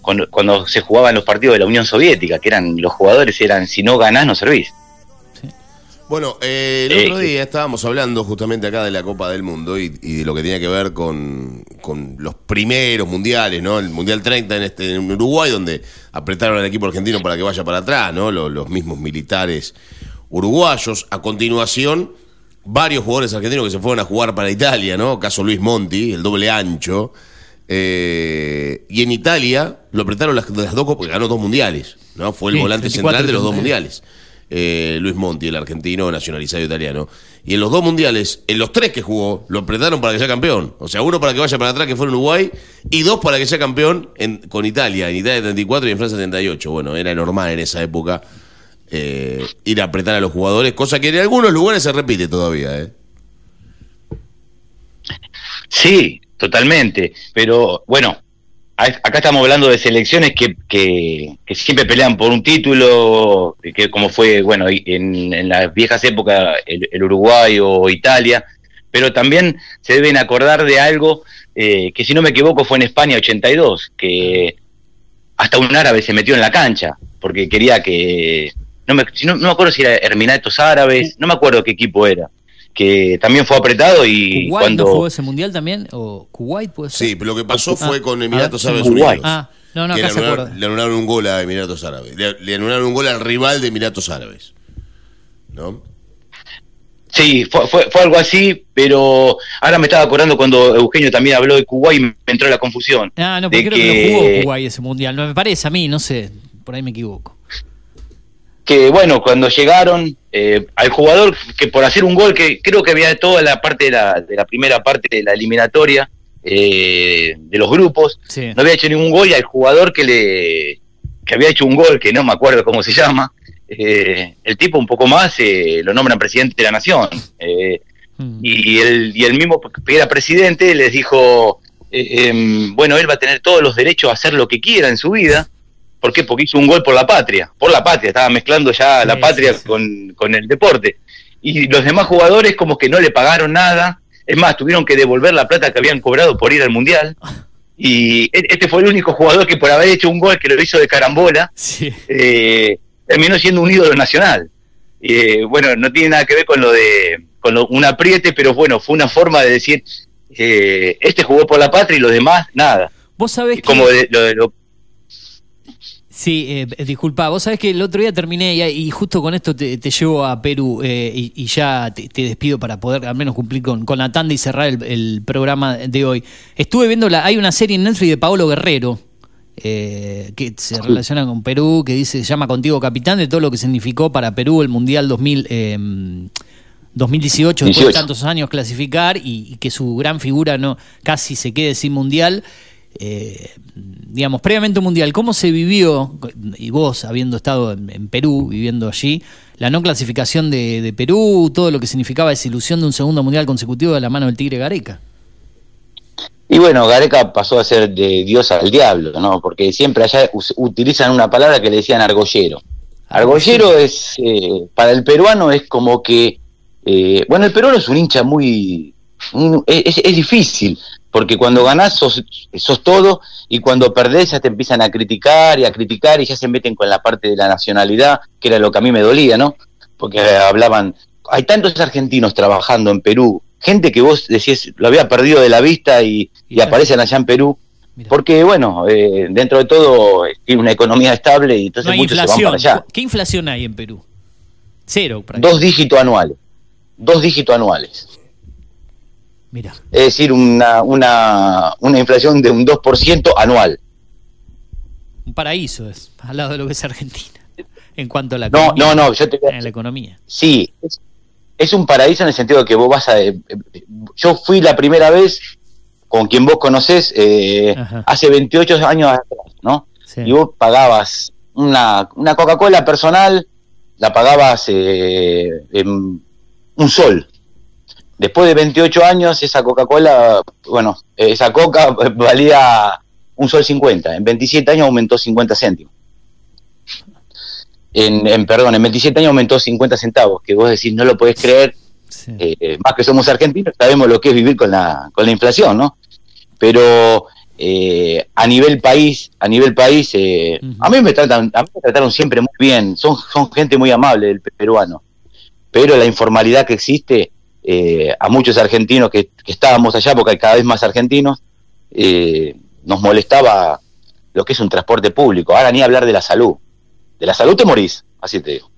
S4: con- cuando se jugaban los partidos de la Unión Soviética, que eran los jugadores eran si no ganás no servís.
S3: Bueno, eh, el otro día estábamos hablando justamente acá de la Copa del Mundo y, y de lo que tenía que ver con, con los primeros mundiales, ¿no? El Mundial 30 en, este, en Uruguay, donde apretaron al equipo argentino para que vaya para atrás, ¿no? Los, los mismos militares uruguayos. A continuación, varios jugadores argentinos que se fueron a jugar para Italia, ¿no? Caso Luis Monti, el doble ancho. Eh, y en Italia lo apretaron las, las dos porque ganó dos mundiales, ¿no? Fue el
S2: Sí,
S3: volante
S2: 34
S3: central de los dos
S2: 39.
S3: mundiales. Eh, Luis Monti, el argentino nacionalizado italiano. Y en los dos mundiales, en los tres que jugó, lo apretaron para que sea campeón. O sea, uno para que vaya para atrás, que fue en Uruguay, y dos para que sea campeón con Italia, en Italia 34 y en Francia 38. Bueno, era normal en esa época eh, ir a apretar a los jugadores, cosa que en algunos lugares se repite todavía. ¿eh?
S4: Sí, totalmente. Pero bueno, acá estamos hablando de selecciones que, que, siempre pelean por un título, que como fue, bueno, en, en las viejas épocas el, Uruguay o Italia, pero también se deben acordar de algo eh, que si no me equivoco fue en España 82, que hasta un árabe se metió en la cancha, porque quería que, no me, no, me acuerdo si era Herminatos Árabes, no me acuerdo qué equipo era, que también fue apretado y
S2: ¿Kuwait
S4: cuando...
S2: no jugó ese mundial también? ¿O Kuwait puede ser?
S3: Sí, pero lo que pasó fue
S2: Ah.
S3: con Emiratos Árabes. Unidos.
S2: Ah, no, no,
S3: que
S2: acá
S3: le,
S2: se
S3: anularon,
S2: acuerda.
S3: le anularon un gol a Emiratos Árabes. Le, le anularon un gol al rival de Emiratos Árabes. ¿No?
S4: Sí, fue, fue, fue algo así, pero ahora me estaba acordando cuando Eugenio también habló de Kuwait y me entró la confusión.
S2: Ah, no, porque creo que lo jugó Kuwait ese mundial. No me parece a mí, no sé. Por ahí me equivoco.
S4: Que bueno, cuando llegaron eh, al jugador que por hacer un gol, que creo que había toda la parte de la, de la primera parte de la eliminatoria eh, de los grupos,
S2: Sí.
S4: no había hecho ningún gol y al jugador que le que había hecho un gol, que no me acuerdo cómo se llama, eh, el tipo un poco más eh, lo nombran presidente de la nación. Eh,
S2: Mm.
S4: y el, y el mismo que era presidente les dijo, eh, em, bueno, él va a tener todos los derechos a hacer lo que quiera en su vida. ¿Por qué? Porque hizo un gol por la patria, por la patria, estaba mezclando ya la
S2: Sí,
S4: patria
S2: sí, sí.
S4: Con, con el deporte. Y los demás jugadores como que no le pagaron nada, es más, tuvieron que devolver la plata que habían cobrado por ir al Mundial. Y e- este fue el único jugador que por haber hecho un gol que lo hizo de carambola,
S2: Sí.
S4: eh, terminó siendo un ídolo nacional. Eh, bueno, no tiene nada que ver con lo de con lo- un apriete, pero bueno, fue una forma de decir, eh, este jugó por la patria y los demás, nada.
S2: Vos sabés que...
S4: Como de- lo, de- lo-
S2: Sí, eh, disculpa, vos sabés que el otro día terminé y, y justo con esto te, te llevo a Perú eh, y, y ya te, te despido para poder al menos cumplir con, con la tanda y cerrar el, el programa de hoy. Estuve viendo, la, hay una serie en Netflix de Paolo Guerrero eh, que se relaciona con Perú, que dice, se llama Contigo Capitán, de todo lo que significó para Perú el Mundial 2000, eh, 2018, después de
S4: 18.
S2: tantos años clasificar y, y que su gran figura no casi se quede sin Mundial. Eh, digamos, previamente un mundial, ¿cómo se vivió, y vos habiendo estado en, en Perú, viviendo allí, la no clasificación de, de Perú, todo lo que significaba esa ilusión de un segundo mundial consecutivo de la mano del Tigre Gareca?
S4: Y bueno, Gareca pasó a ser de Dios al diablo, ¿no? Porque siempre allá utilizan una palabra que le decían argollero. Argollero es, eh, para el peruano es como que, eh, bueno, el peruano es un hincha muy, es, es difícil, porque cuando ganás sos, sos todo y cuando perdés ya te empiezan a criticar y a criticar y ya se meten con la parte de la nacionalidad, que era lo que a mí me dolía, ¿no? Porque hablaban, hay tantos argentinos trabajando en Perú, gente que vos decís lo había perdido de la vista y, aparecen allá en Perú,
S2: Mirá.
S4: porque bueno, eh, dentro de todo eh, tiene una economía estable y
S2: No
S4: entonces
S2: hay
S4: muchos se van
S2: inflación.
S4: para allá.
S2: ¿Qué inflación hay en Perú? Cero,
S4: Dos dígitos anuales, dos dígitos anuales.
S2: Mira,
S4: Es decir, una, una, una inflación de un 2% anual.
S2: un paraíso es, al lado de lo que es Argentina, en cuanto a la
S4: No,
S2: economía.
S4: no, no, yo te
S2: En la economía.
S4: Sí, es, es un paraíso en el sentido de que vos vas a... eh, yo fui la primera vez con quien vos conocés eh, hace 28 años atrás, ¿no?
S2: Sí.
S4: Y vos pagabas una, una Coca-Cola personal, la pagabas eh, en un sol. Después de 28 años, esa Coca-Cola, bueno, esa Coca valía un sol 50. En 27 años aumentó 50 céntimos. En, en, perdón, en 27 años aumentó 50 centavos, que vos decís, no lo podés creer,
S2: Sí.
S4: eh, más que somos argentinos, sabemos lo que es vivir con la, con la inflación, ¿no? Pero eh, a nivel país, a nivel país, eh, a mí me tratan, a mí me trataron siempre muy bien, son, son gente muy amable el pe- peruano, pero la informalidad que existe, eh, a muchos argentinos que, que estábamos allá, porque hay cada vez más argentinos, eh, nos molestaba lo que es un transporte público. Ahora ni hablar de la salud. De la salud te morís, así te digo.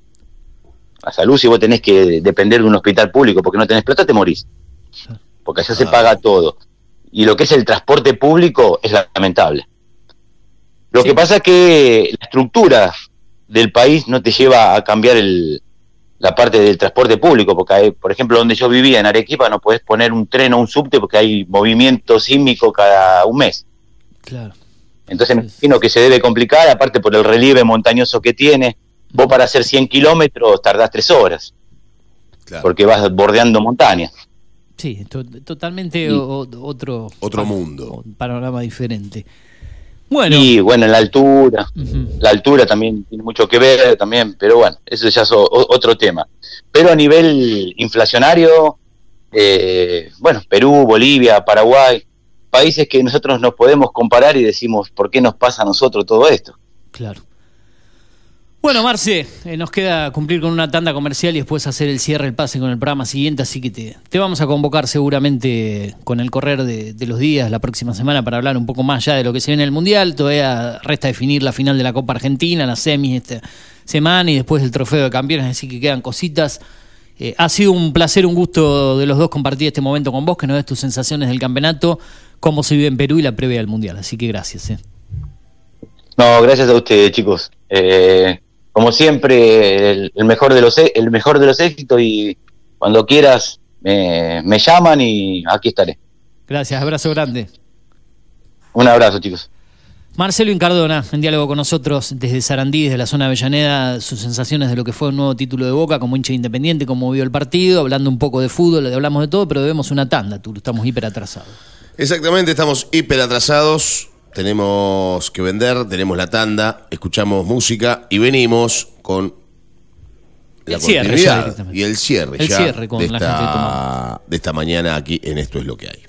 S4: La salud, si vos tenés que depender de un hospital público porque no tenés plata, te morís. Porque allá se
S3: Ah.
S4: paga todo. Y lo que es el transporte público es lamentable. Lo
S2: Sí.
S4: que pasa es que la estructura del país no te lleva a cambiar el, la parte del transporte público, porque hay, por ejemplo, donde yo vivía, en Arequipa, no podés poner un tren o un subte porque hay movimiento sísmico cada un mes.
S2: Claro.
S4: Entonces me
S2: Sí.
S4: imagino que se debe complicar, aparte por el relieve montañoso que tiene. Vos para hacer 100 kilómetros tardás tres horas,
S3: Claro.
S4: porque vas bordeando montañas.
S2: Sí, to- totalmente o- otro,
S3: Otro mundo.
S2: un panorama diferente. Bueno.
S4: Y bueno, la altura, la altura también tiene mucho que ver también, pero bueno, eso ya es otro tema. Pero a nivel inflacionario, eh, bueno, Perú, Bolivia, Paraguay, países que nosotros nos podemos comparar y decimos, ¿por qué nos pasa a nosotros todo esto?
S2: Claro. Bueno, Marce, eh, nos queda cumplir con una tanda comercial y después hacer el cierre, el pase con el programa siguiente, así que te, vamos a convocar seguramente con el correr de, los días la próxima semana para hablar un poco más ya de lo que se viene en el Mundial. Todavía resta definir la final de la Copa Argentina, la semis esta semana y después el trofeo de campeones, así que quedan cositas. Eh, ha sido un placer, un gusto de los dos compartir este momento con vos, que nos des tus sensaciones del campeonato, cómo se vive en Perú y la previa del Mundial, así que gracias. Eh.
S4: No, gracias a ustedes, chicos. Eh, como siempre, el, mejor de los, e, el mejor de los éxitos y cuando quieras me, llaman y aquí estaré.
S2: Gracias, abrazo grande.
S4: Un abrazo, chicos.
S2: Marcelo Incardona, en diálogo con nosotros desde Sarandí, desde la zona de Avellaneda, sus sensaciones de lo que fue un nuevo título de Boca como hincha independiente, cómo vio el partido, hablando un poco de fútbol, hablamos de todo, pero debemos una tanda, tú, estamos hiper atrasados.
S3: Exactamente, estamos hiper atrasados tenemos que vender, tenemos la tanda, escuchamos música y venimos con la continuidad y el cierre,
S2: el cierre con
S3: de,
S2: la
S3: esta, de esta mañana aquí en Esto es lo que hay.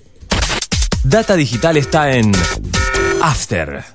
S6: Data Digital está en After.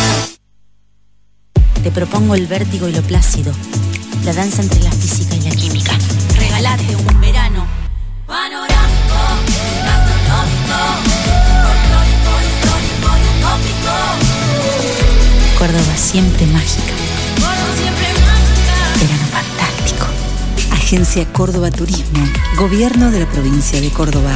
S7: Te propongo el vértigo y lo plácido, la danza entre la física y la química. Regalate un verano panorámico, gastronómico, histórico y utópico. Córdoba siempre mágica. Córdoba siempre mágica. Verano fantástico. Agencia Córdoba Turismo, Gobierno de la provincia de Córdoba.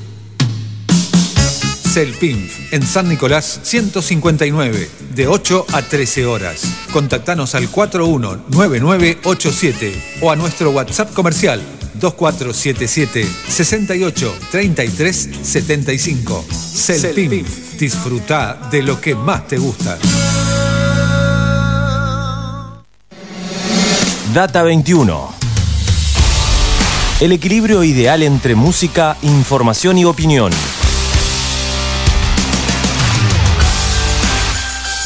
S8: Celpinf, en San Nicolás 159, de 8 a 13 horas. Contactanos al 419987 o a nuestro WhatsApp comercial 2477 68 33 75. Celpinf, disfruta de lo que más te gusta.
S6: Data 21 El equilibrio ideal entre música, información y opinión.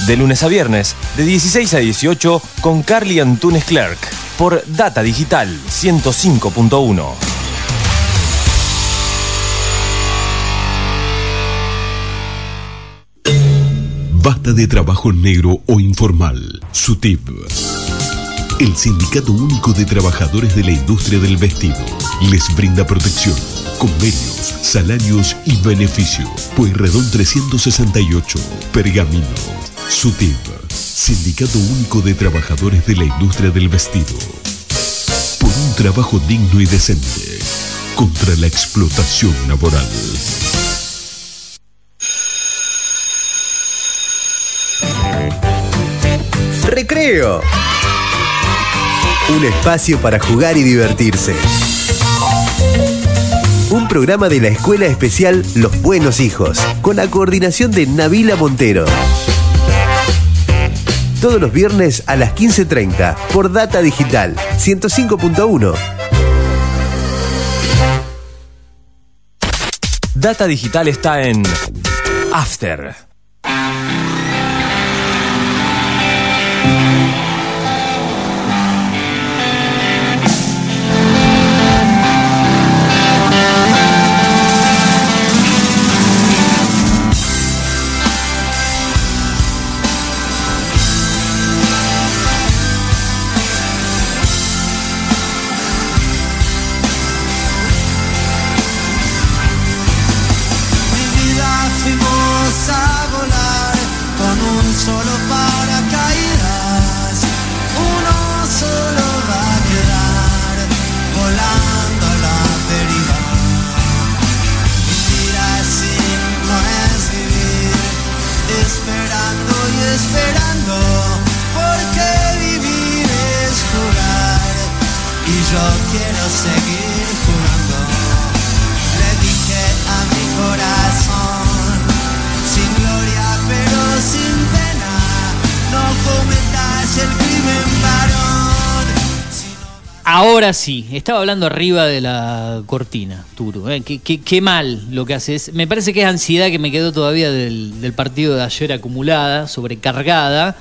S6: De lunes a viernes, de 16 a 18, con Carly Antunes Clerk, por Data Digital 105.1.
S9: Basta de trabajo negro o informal. SUTIP. El Sindicato Único de Trabajadores de la Industria del Vestido les brinda protección, convenios, salarios y beneficio. Pueyrredón 368, Pergamino. SUTIP. Sindicato Único de Trabajadores de la Industria del Vestido. Por un trabajo digno y decente. Contra la explotación laboral.
S10: Recreo. Un espacio para jugar y divertirse. Un programa de la Escuela Especial Los Buenos Hijos, con la coordinación de Navila Montero. Todos los viernes a las 15.30 por Data Digital 105.1.
S6: Data Digital está en After.
S11: Esperando porque vivir es jugar. Y yo quiero seguir jugando.
S2: Ahora sí, estaba hablando arriba de la cortina, Turo. ¿eh? Qué, qué- qué mal lo que haces. Me parece que es ansiedad que me quedó todavía del, del partido de ayer acumulada, sobrecargada,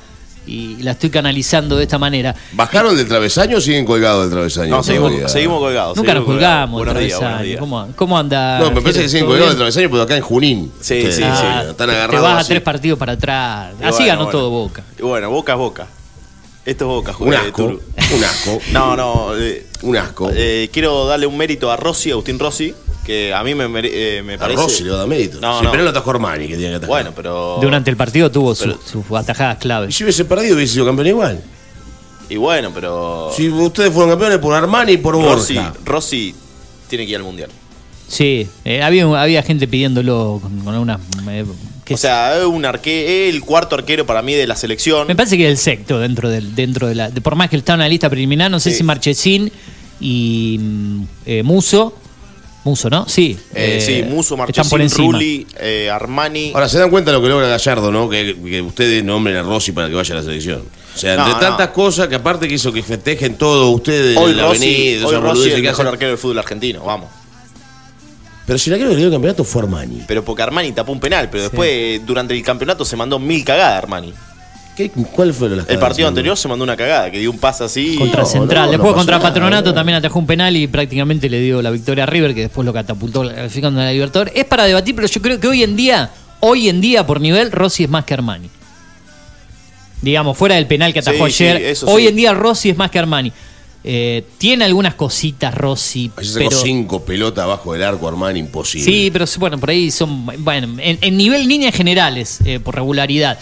S2: y la estoy canalizando de esta manera.
S3: ¿Bajaron del travesaño o siguen colgados del travesaño?
S12: No, seguimos, colgados.
S2: Nunca nos colgamos,
S12: días,
S2: travesaño.
S12: días.
S2: ¿Cómo, cómo anda?
S3: No, me parece que siguen
S2: ¿Todo
S3: colgados del travesaño, pero acá en Junín.
S12: Sí, sí,
S3: eh,
S12: sí.
S3: Están
S2: Te
S3: agarrados
S2: vas a
S3: así.
S2: tres partidos para atrás.
S12: Y
S2: Así
S12: bueno,
S2: ganó
S12: bueno.
S2: todo Boca.
S12: Y bueno, Boca es Boca. Esto es Boca,
S3: Un
S12: eh,
S3: asco, un asco.
S12: No, no. eh,
S3: Un asco.
S12: eh, quiero darle un mérito a Rossi, Agustín Rossi, que a mí me, eh, me
S3: A
S12: parece...
S3: Rossi le va a dar mérito.
S12: No,
S3: Sí,
S12: no.
S3: pero lo atajó Armani, que tiene que atajar.
S12: Bueno, pero...
S2: Durante el partido tuvo su- sus atajadas
S3: Y
S2: claves.
S3: si hubiese perdido, hubiese sido campeón igual.
S12: Y bueno, pero...
S3: Si ustedes fueron campeones por Armani y por
S12: Rossi,
S3: Borja.
S12: Rossi tiene que ir al Mundial.
S2: Sí, eh, había, había gente pidiéndolo con, con unas... que
S12: O sea, es un arque el cuarto arquero para mí de la selección.
S2: Me parece que es el sexto dentro del dentro de la. de- por más que está en la lista preliminar, no sé
S12: Sí.
S2: si Marchesín y mm, eh, Muso. Muso, ¿no? Sí.
S12: Eh,
S2: eh,
S12: sí, Muso, Marchesín. Rulli, eh, Armani.
S3: Ahora, ¿se dan cuenta de lo que logra Gallardo, no? Que, que ustedes nombren a Rossi para que vaya a la selección. O sea,
S12: No,
S3: entre
S12: no.
S3: tantas cosas que aparte que hizo que festejen todo ustedes
S12: hoy
S3: la
S12: Rossi,
S3: avenida,
S12: hoy Rossi es el
S3: que
S12: mejor arquero del fútbol argentino, vamos.
S3: Pero si la que le dio el campeonato fue Armani.
S12: Pero porque Armani tapó un penal, pero después durante el campeonato se mandó mil cagadas Armani.
S3: ¿Qué, ¿Cuál fue la
S12: El partido anterior se mandó una cagada, que dio un pase así.
S2: Contra
S12: No,
S2: Central.
S12: no,
S2: después
S12: no
S2: contra
S12: nada,
S2: Patronato también atajó un penal y prácticamente le dio la victoria a River, que después lo catapultó clasificando a la Libertadores. Es para debatir, pero yo creo que hoy en día, hoy en día, por nivel, Rossi es más que Armani. Digamos, fuera del penal que atajó
S12: Sí,
S2: ayer. hoy
S12: sí.
S2: en día Rossi es más que Armani. Eh, tiene algunas cositas Rossi,
S3: Ayer sacó
S2: pero...
S3: cinco pelotas abajo del arco Armani, imposible.
S2: Sí, pero bueno, por ahí son, bueno, en, en nivel líneas generales, eh, por regularidad.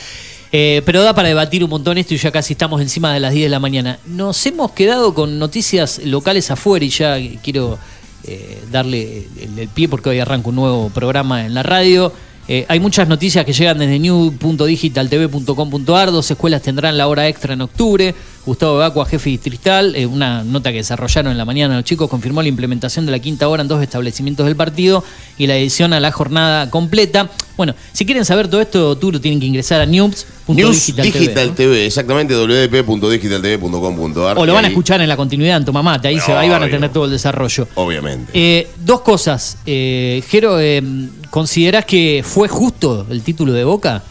S2: Eh, pero da para debatir un montón esto y ya casi estamos encima de las 10 de la mañana. Nos hemos quedado con noticias locales afuera y ya quiero eh, darle el, el pie porque hoy arranca un nuevo programa en la radio. Eh, hay muchas noticias que llegan desde new.digitaltv.com.ar. Dos escuelas tendrán la hora extra en octubre. Gustavo Vacua, jefe distrital, eh, una nota que desarrollaron en la mañana los chicos, confirmó la implementación de la quinta hora en dos establecimientos del partido y la edición a la jornada completa. Bueno, si quieren saber todo esto, Turo, tienen que ingresar a news.digital
S3: News Digital
S2: ¿no?
S3: TV, exactamente wp.digitaltv.com.ar.
S2: O lo van a escuchar en la continuidad en Tomamate, ahí, se, ahí van a tener todo el desarrollo.
S3: Obviamente.
S2: Eh, dos cosas. Eh, Jero, eh, ¿considerás que fue justo el título de Boca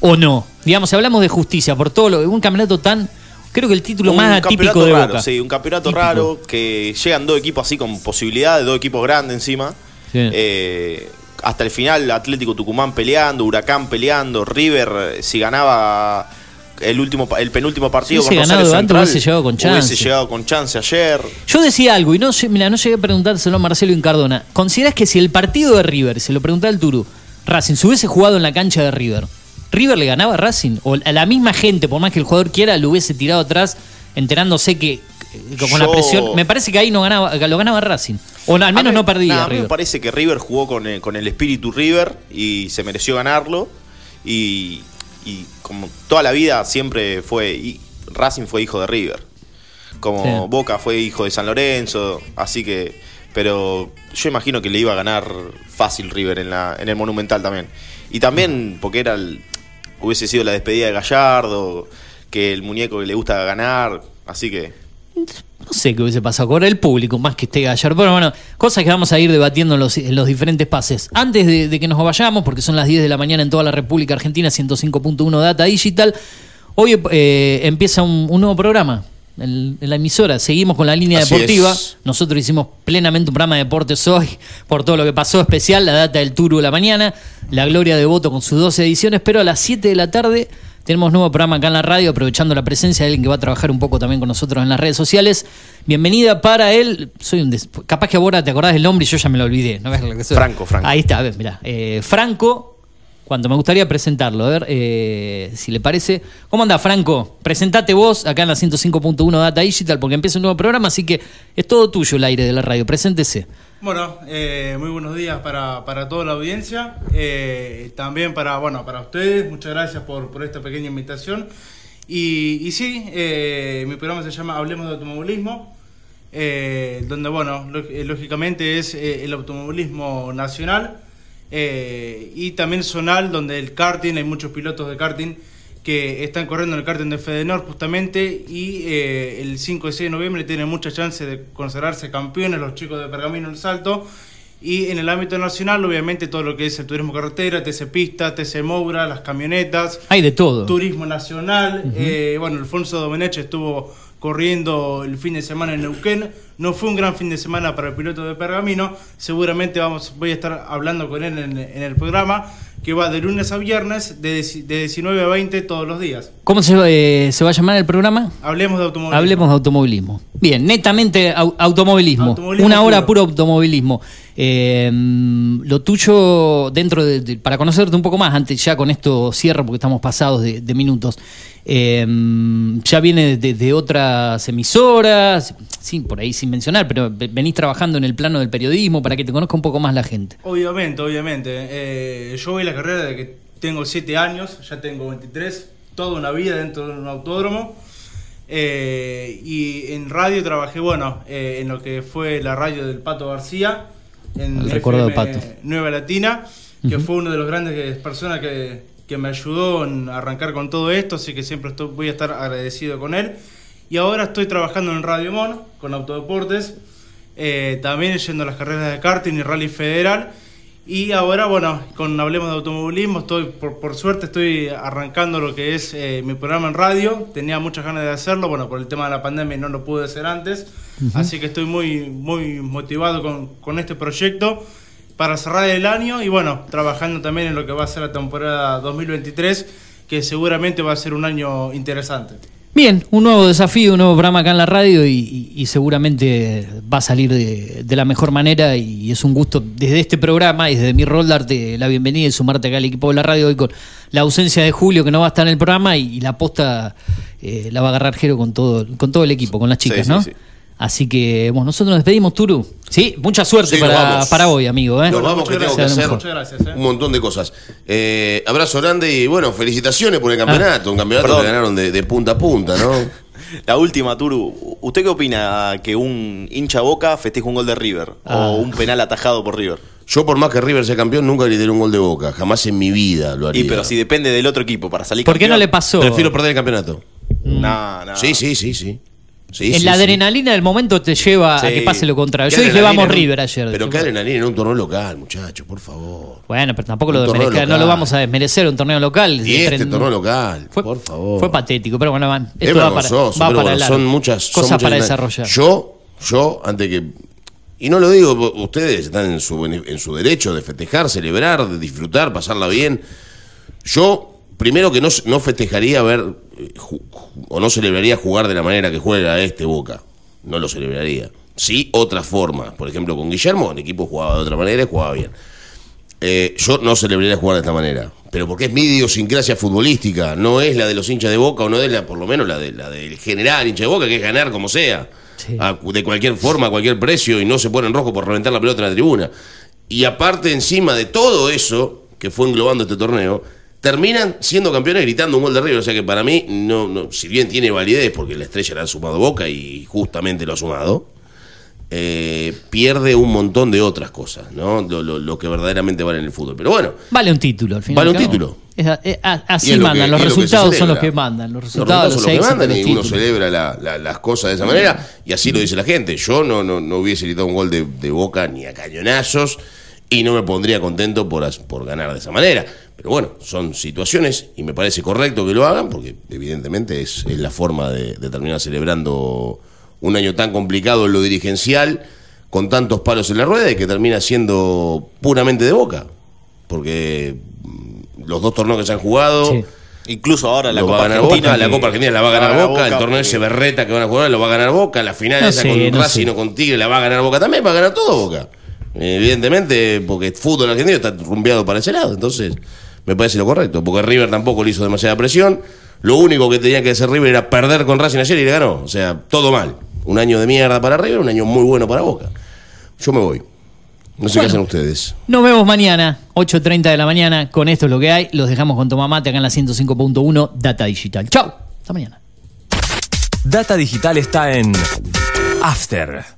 S2: o no? Digamos, si hablamos de justicia, por todo lo, un campeonato tan. Creo que el título
S12: un
S2: más atípico de
S12: raro,
S2: Boca.
S12: sí, un campeonato
S2: Típico.
S12: raro que llegan dos equipos así con posibilidades, dos equipos grandes encima.
S2: Sí.
S12: Eh, hasta el final, Atlético Tucumán peleando, Huracán peleando, River, eh, si ganaba el último el penúltimo partido
S2: Si
S12: con Rosario
S2: ganado
S12: Central,
S2: hubiese llegado con chance.
S12: Hubiese llegado con chance ayer.
S2: Yo decía algo y no, mira, no llegué a preguntárselo a Marcelo Incardona. ¿Considerás que si el partido de River, se lo preguntaba al Turu, Racing se hubiese jugado en la cancha de River, ¿River le ganaba a Racing? ¿O a la misma gente, por más que el jugador quiera, lo hubiese tirado atrás enterándose que eh, con la presión... Me parece que ahí no ganaba, lo ganaba Racing. O al menos
S12: mí-
S2: no perdía
S12: a mí me parece que River jugó con el, con el espíritu River y se mereció ganarlo. Y, y como toda la vida siempre fue. y Racing fue hijo de River. Como
S2: Sí.
S12: Boca fue hijo de San Lorenzo. Así que. Pero yo imagino que le iba a ganar fácil River en, la, en el Monumental también. Y también porque era el- hubiese sido la despedida de Gallardo, que el muñeco que le gusta ganar. Así que
S2: No sé qué hubiese pasado con el público, más que esté Gallardo. Pero bueno, cosas que vamos a ir debatiendo en los, en los diferentes pases. Antes de, que nos vayamos, porque son las 10 de la mañana en toda la República Argentina, 105.1 Data Digital, hoy eh, empieza un nuevo programa en, la emisora. Seguimos con la línea
S3: Así
S2: deportiva.
S3: es.
S2: Nosotros hicimos plenamente un programa de deportes hoy, por todo lo que pasó especial, la data del Turu de la mañana, la Gloria de Voto con sus 12 ediciones, pero a las 7 de la tarde tenemos nuevo programa acá en la radio, aprovechando la presencia de alguien que va a trabajar un poco también con nosotros en las redes sociales. Bienvenida para él. Soy un des- capaz que ahora te acordás del nombre y yo ya me lo olvidé.
S12: Franco, Franco.
S2: Ahí está, a ver, mirá. Eh, Franco, cuando me gustaría presentarlo, a ver eh, si le parece. ¿Cómo anda, Franco? Presentate vos acá en la 105.1 Data Digital, porque empieza un nuevo programa, así que es todo tuyo el aire de la radio. Preséntese.
S13: Bueno, eh, muy buenos días para, para toda la audiencia. Eh, también para, bueno, para ustedes, muchas gracias por, por esta pequeña invitación. Y, y sí, eh, mi programa se llama Hablemos de Automovilismo, eh, donde, bueno, lógicamente es el automovilismo nacional eh, y también zonal, donde el karting, hay muchos pilotos de karting que están corriendo en el karting de Fedenor justamente y eh, el 5 y 6 de noviembre tienen muchas chances de consagrarse campeones los chicos de Pergamino El Salto. Y en el ámbito nacional obviamente todo lo que es el turismo carretera, TC Pista, TC Moura, las camionetas,
S2: Hay de todo.
S13: turismo nacional, eh, bueno Alfonso Domenech estuvo corriendo el fin de semana en Neuquén, no fue un gran fin de semana para el piloto de Pergamino, seguramente vamos, voy a estar hablando con él en, en el programa que va de lunes a viernes de, de 19 a 20 todos los días.
S2: ¿Cómo se, eh, se va a llamar el programa?
S13: Hablemos de automovilismo.
S2: Hablemos de automovilismo. Bien, netamente au- automovilismo.
S13: Automovilismo
S2: Una hora
S13: puro.
S2: automovilismo. Eh, lo tuyo, dentro de, de- Para conocerte un poco más, antes ya con esto cierro porque estamos pasados de, de minutos. Eh, ya viene de, otras emisoras, sí, por ahí sin mencionar, pero ve- venís trabajando en el plano del periodismo para que te conozca un poco más la gente.
S13: Obviamente, obviamente. Yo voy la carrera desde que tengo 7 años, ya tengo 23, toda una vida dentro de un autódromo. Eh, y en radio trabajé, bueno, eh, en lo que fue la radio del Pato García, en
S2: El recuerdo de
S13: FM
S2: Pato.
S13: Nueva Latina, que fue uno de los grandes personas que, que me ayudó en arrancar con todo esto, así que siempre estoy- voy a estar agradecido con él. Y ahora estoy trabajando en Radio Mon, con Autodeportes, eh, también yendo a las carreras de karting y rally federal. Y ahora, bueno, con Hablemos de Automovilismo, estoy, por, por suerte estoy arrancando lo que es eh, mi programa en radio. Tenía muchas ganas de hacerlo, bueno, por el tema de la pandemia no lo pude hacer antes. Así que estoy muy, muy motivado con, con este proyecto para cerrar el año y bueno, trabajando también en lo que va a ser la temporada 2023, que seguramente va a ser un año interesante.
S2: Bien, un nuevo desafío, un nuevo programa acá en la radio y, y- y seguramente va a salir de, de la mejor manera y es un gusto desde este programa y desde mi rol darte la bienvenida y sumarte acá al equipo de la radio hoy con la ausencia de Julio que no va a estar en el programa y, y la posta eh, la va a agarrar Jero con todo, con todo el equipo, con las chicas,
S12: sí,
S2: ¿no?
S12: sí.
S2: Así que, bueno, nosotros nos despedimos, Turu. Sí, mucha suerte
S3: Sí,
S2: para, para hoy, amigo. ¿eh?
S3: Nos vamos, que tengo que hacer
S2: mejor.
S3: un montón de cosas. Eh, abrazo grande y bueno, felicitaciones por el campeonato. un campeonato
S12: perdón.
S3: que ganaron de, de punta a punta, ¿no?
S12: La última, Turu. ¿Usted qué opina que un hincha boca festeje un gol de River?
S3: Ah.
S12: O un penal atajado por River.
S3: Yo, por más que River sea campeón, nunca grité un gol de boca. Jamás en mi vida lo haría.
S12: Y pero si depende del otro equipo para salir
S2: ¿Por qué
S12: campeón.
S2: no le pasó?
S3: Prefiero perder el campeonato.
S12: No, no.
S3: Sí, sí, sí, sí. Sí,
S2: en
S3: sí,
S2: la adrenalina del momento te lleva a que pase lo contrario.
S3: ¿Qué
S2: Yo dije vamos
S3: un-
S2: River ayer.
S3: Pero qué adrenalina en un torneo local, muchachos, por favor.
S2: Bueno, pero tampoco lo
S3: Un
S2: desmerezca, no lo vamos a desmerecer un torneo local.
S3: Y este
S2: Tren-
S3: torneo local,
S2: Fue-
S3: por favor.
S2: Fue patético, pero bueno, van.
S3: Es
S2: Esto va para, va para
S3: bueno, son muchas son
S2: cosas
S3: muchas
S2: para desarrollar.
S3: Yo, yo, antes que. Y no lo digo, ustedes están en su, bene- en su derecho de festejar, celebrar, de disfrutar, pasarla bien. Yo, primero que no, no festejaría ver, o no celebraría jugar de la manera que juega este Boca. No lo celebraría. Sí, otras formas. Por ejemplo, con Guillermo, el equipo jugaba de otra manera y jugaba bien. Eh, yo no celebraría jugar de esta manera. Pero porque es mi idiosincrasia futbolística, no es la de los hinchas de boca o no es la, por lo menos la, de, la del general hincha de boca, que es ganar como sea. A- de cualquier forma, a cualquier precio, y no se pone en rojo por reventar la pelota en la tribuna. Y aparte, encima de todo eso que fue englobando este torneo, terminan siendo campeones gritando un gol de River. O sea que para mí, no, no, si bien tiene validez, porque la estrella la ha sumado Boca y justamente lo ha sumado, eh, pierde un montón de otras cosas, ¿no? Lo, lo- lo que verdaderamente vale en el fútbol. Pero bueno,
S2: Vale un título al final.
S3: Vale un
S2: cabo.
S3: título.
S2: Es es así
S3: lo
S2: mandan,
S3: que-
S2: los
S3: lo
S2: resultados son los que mandan. Los
S3: Los
S2: resultados,
S3: resultados
S2: los
S3: son los que mandan y uno celebra la- la- las cosas de esa manera y así lo dice la gente. Yo no, no, no hubiese gritado un gol de, de boca ni a cañonazos y no me pondría contento por, por ganar de esa manera. Pero bueno, son situaciones y me parece correcto que lo hagan porque evidentemente es, es la forma de, de terminar celebrando un año tan complicado en lo dirigencial con tantos palos en la rueda y que termina siendo puramente de boca. Porque mm, los dos torneos que se han jugado...
S12: Incluso ahora la Copa
S3: va a ganar
S12: Argentina
S3: Boca, la
S12: que-
S3: Copa Argentina la va a ganar Boca, el torneo
S12: porque-
S3: ese berreta que van a jugar lo va a ganar Boca, la final
S2: No
S3: esa
S2: sé,
S3: con
S2: no
S3: Racing
S2: sé.
S3: o con Tigre la va a ganar Boca también, va a ganar todo Boca. Evidentemente, porque el fútbol argentino está rumbeado para ese lado, entonces me parece lo correcto, porque River tampoco le hizo demasiada presión, lo único que tenía que hacer River era perder con Racing ayer y le ganó, o sea, todo mal. Un año de mierda para River, un año muy bueno para Boca. Yo me voy. No sé qué hacen ustedes.
S2: Nos vemos mañana, 8.30 de la mañana. Con esto es lo que hay. Los dejamos con Tomamate acá en la 105.1 Data Digital. Chau. Hasta mañana.
S6: Data Digital está en After.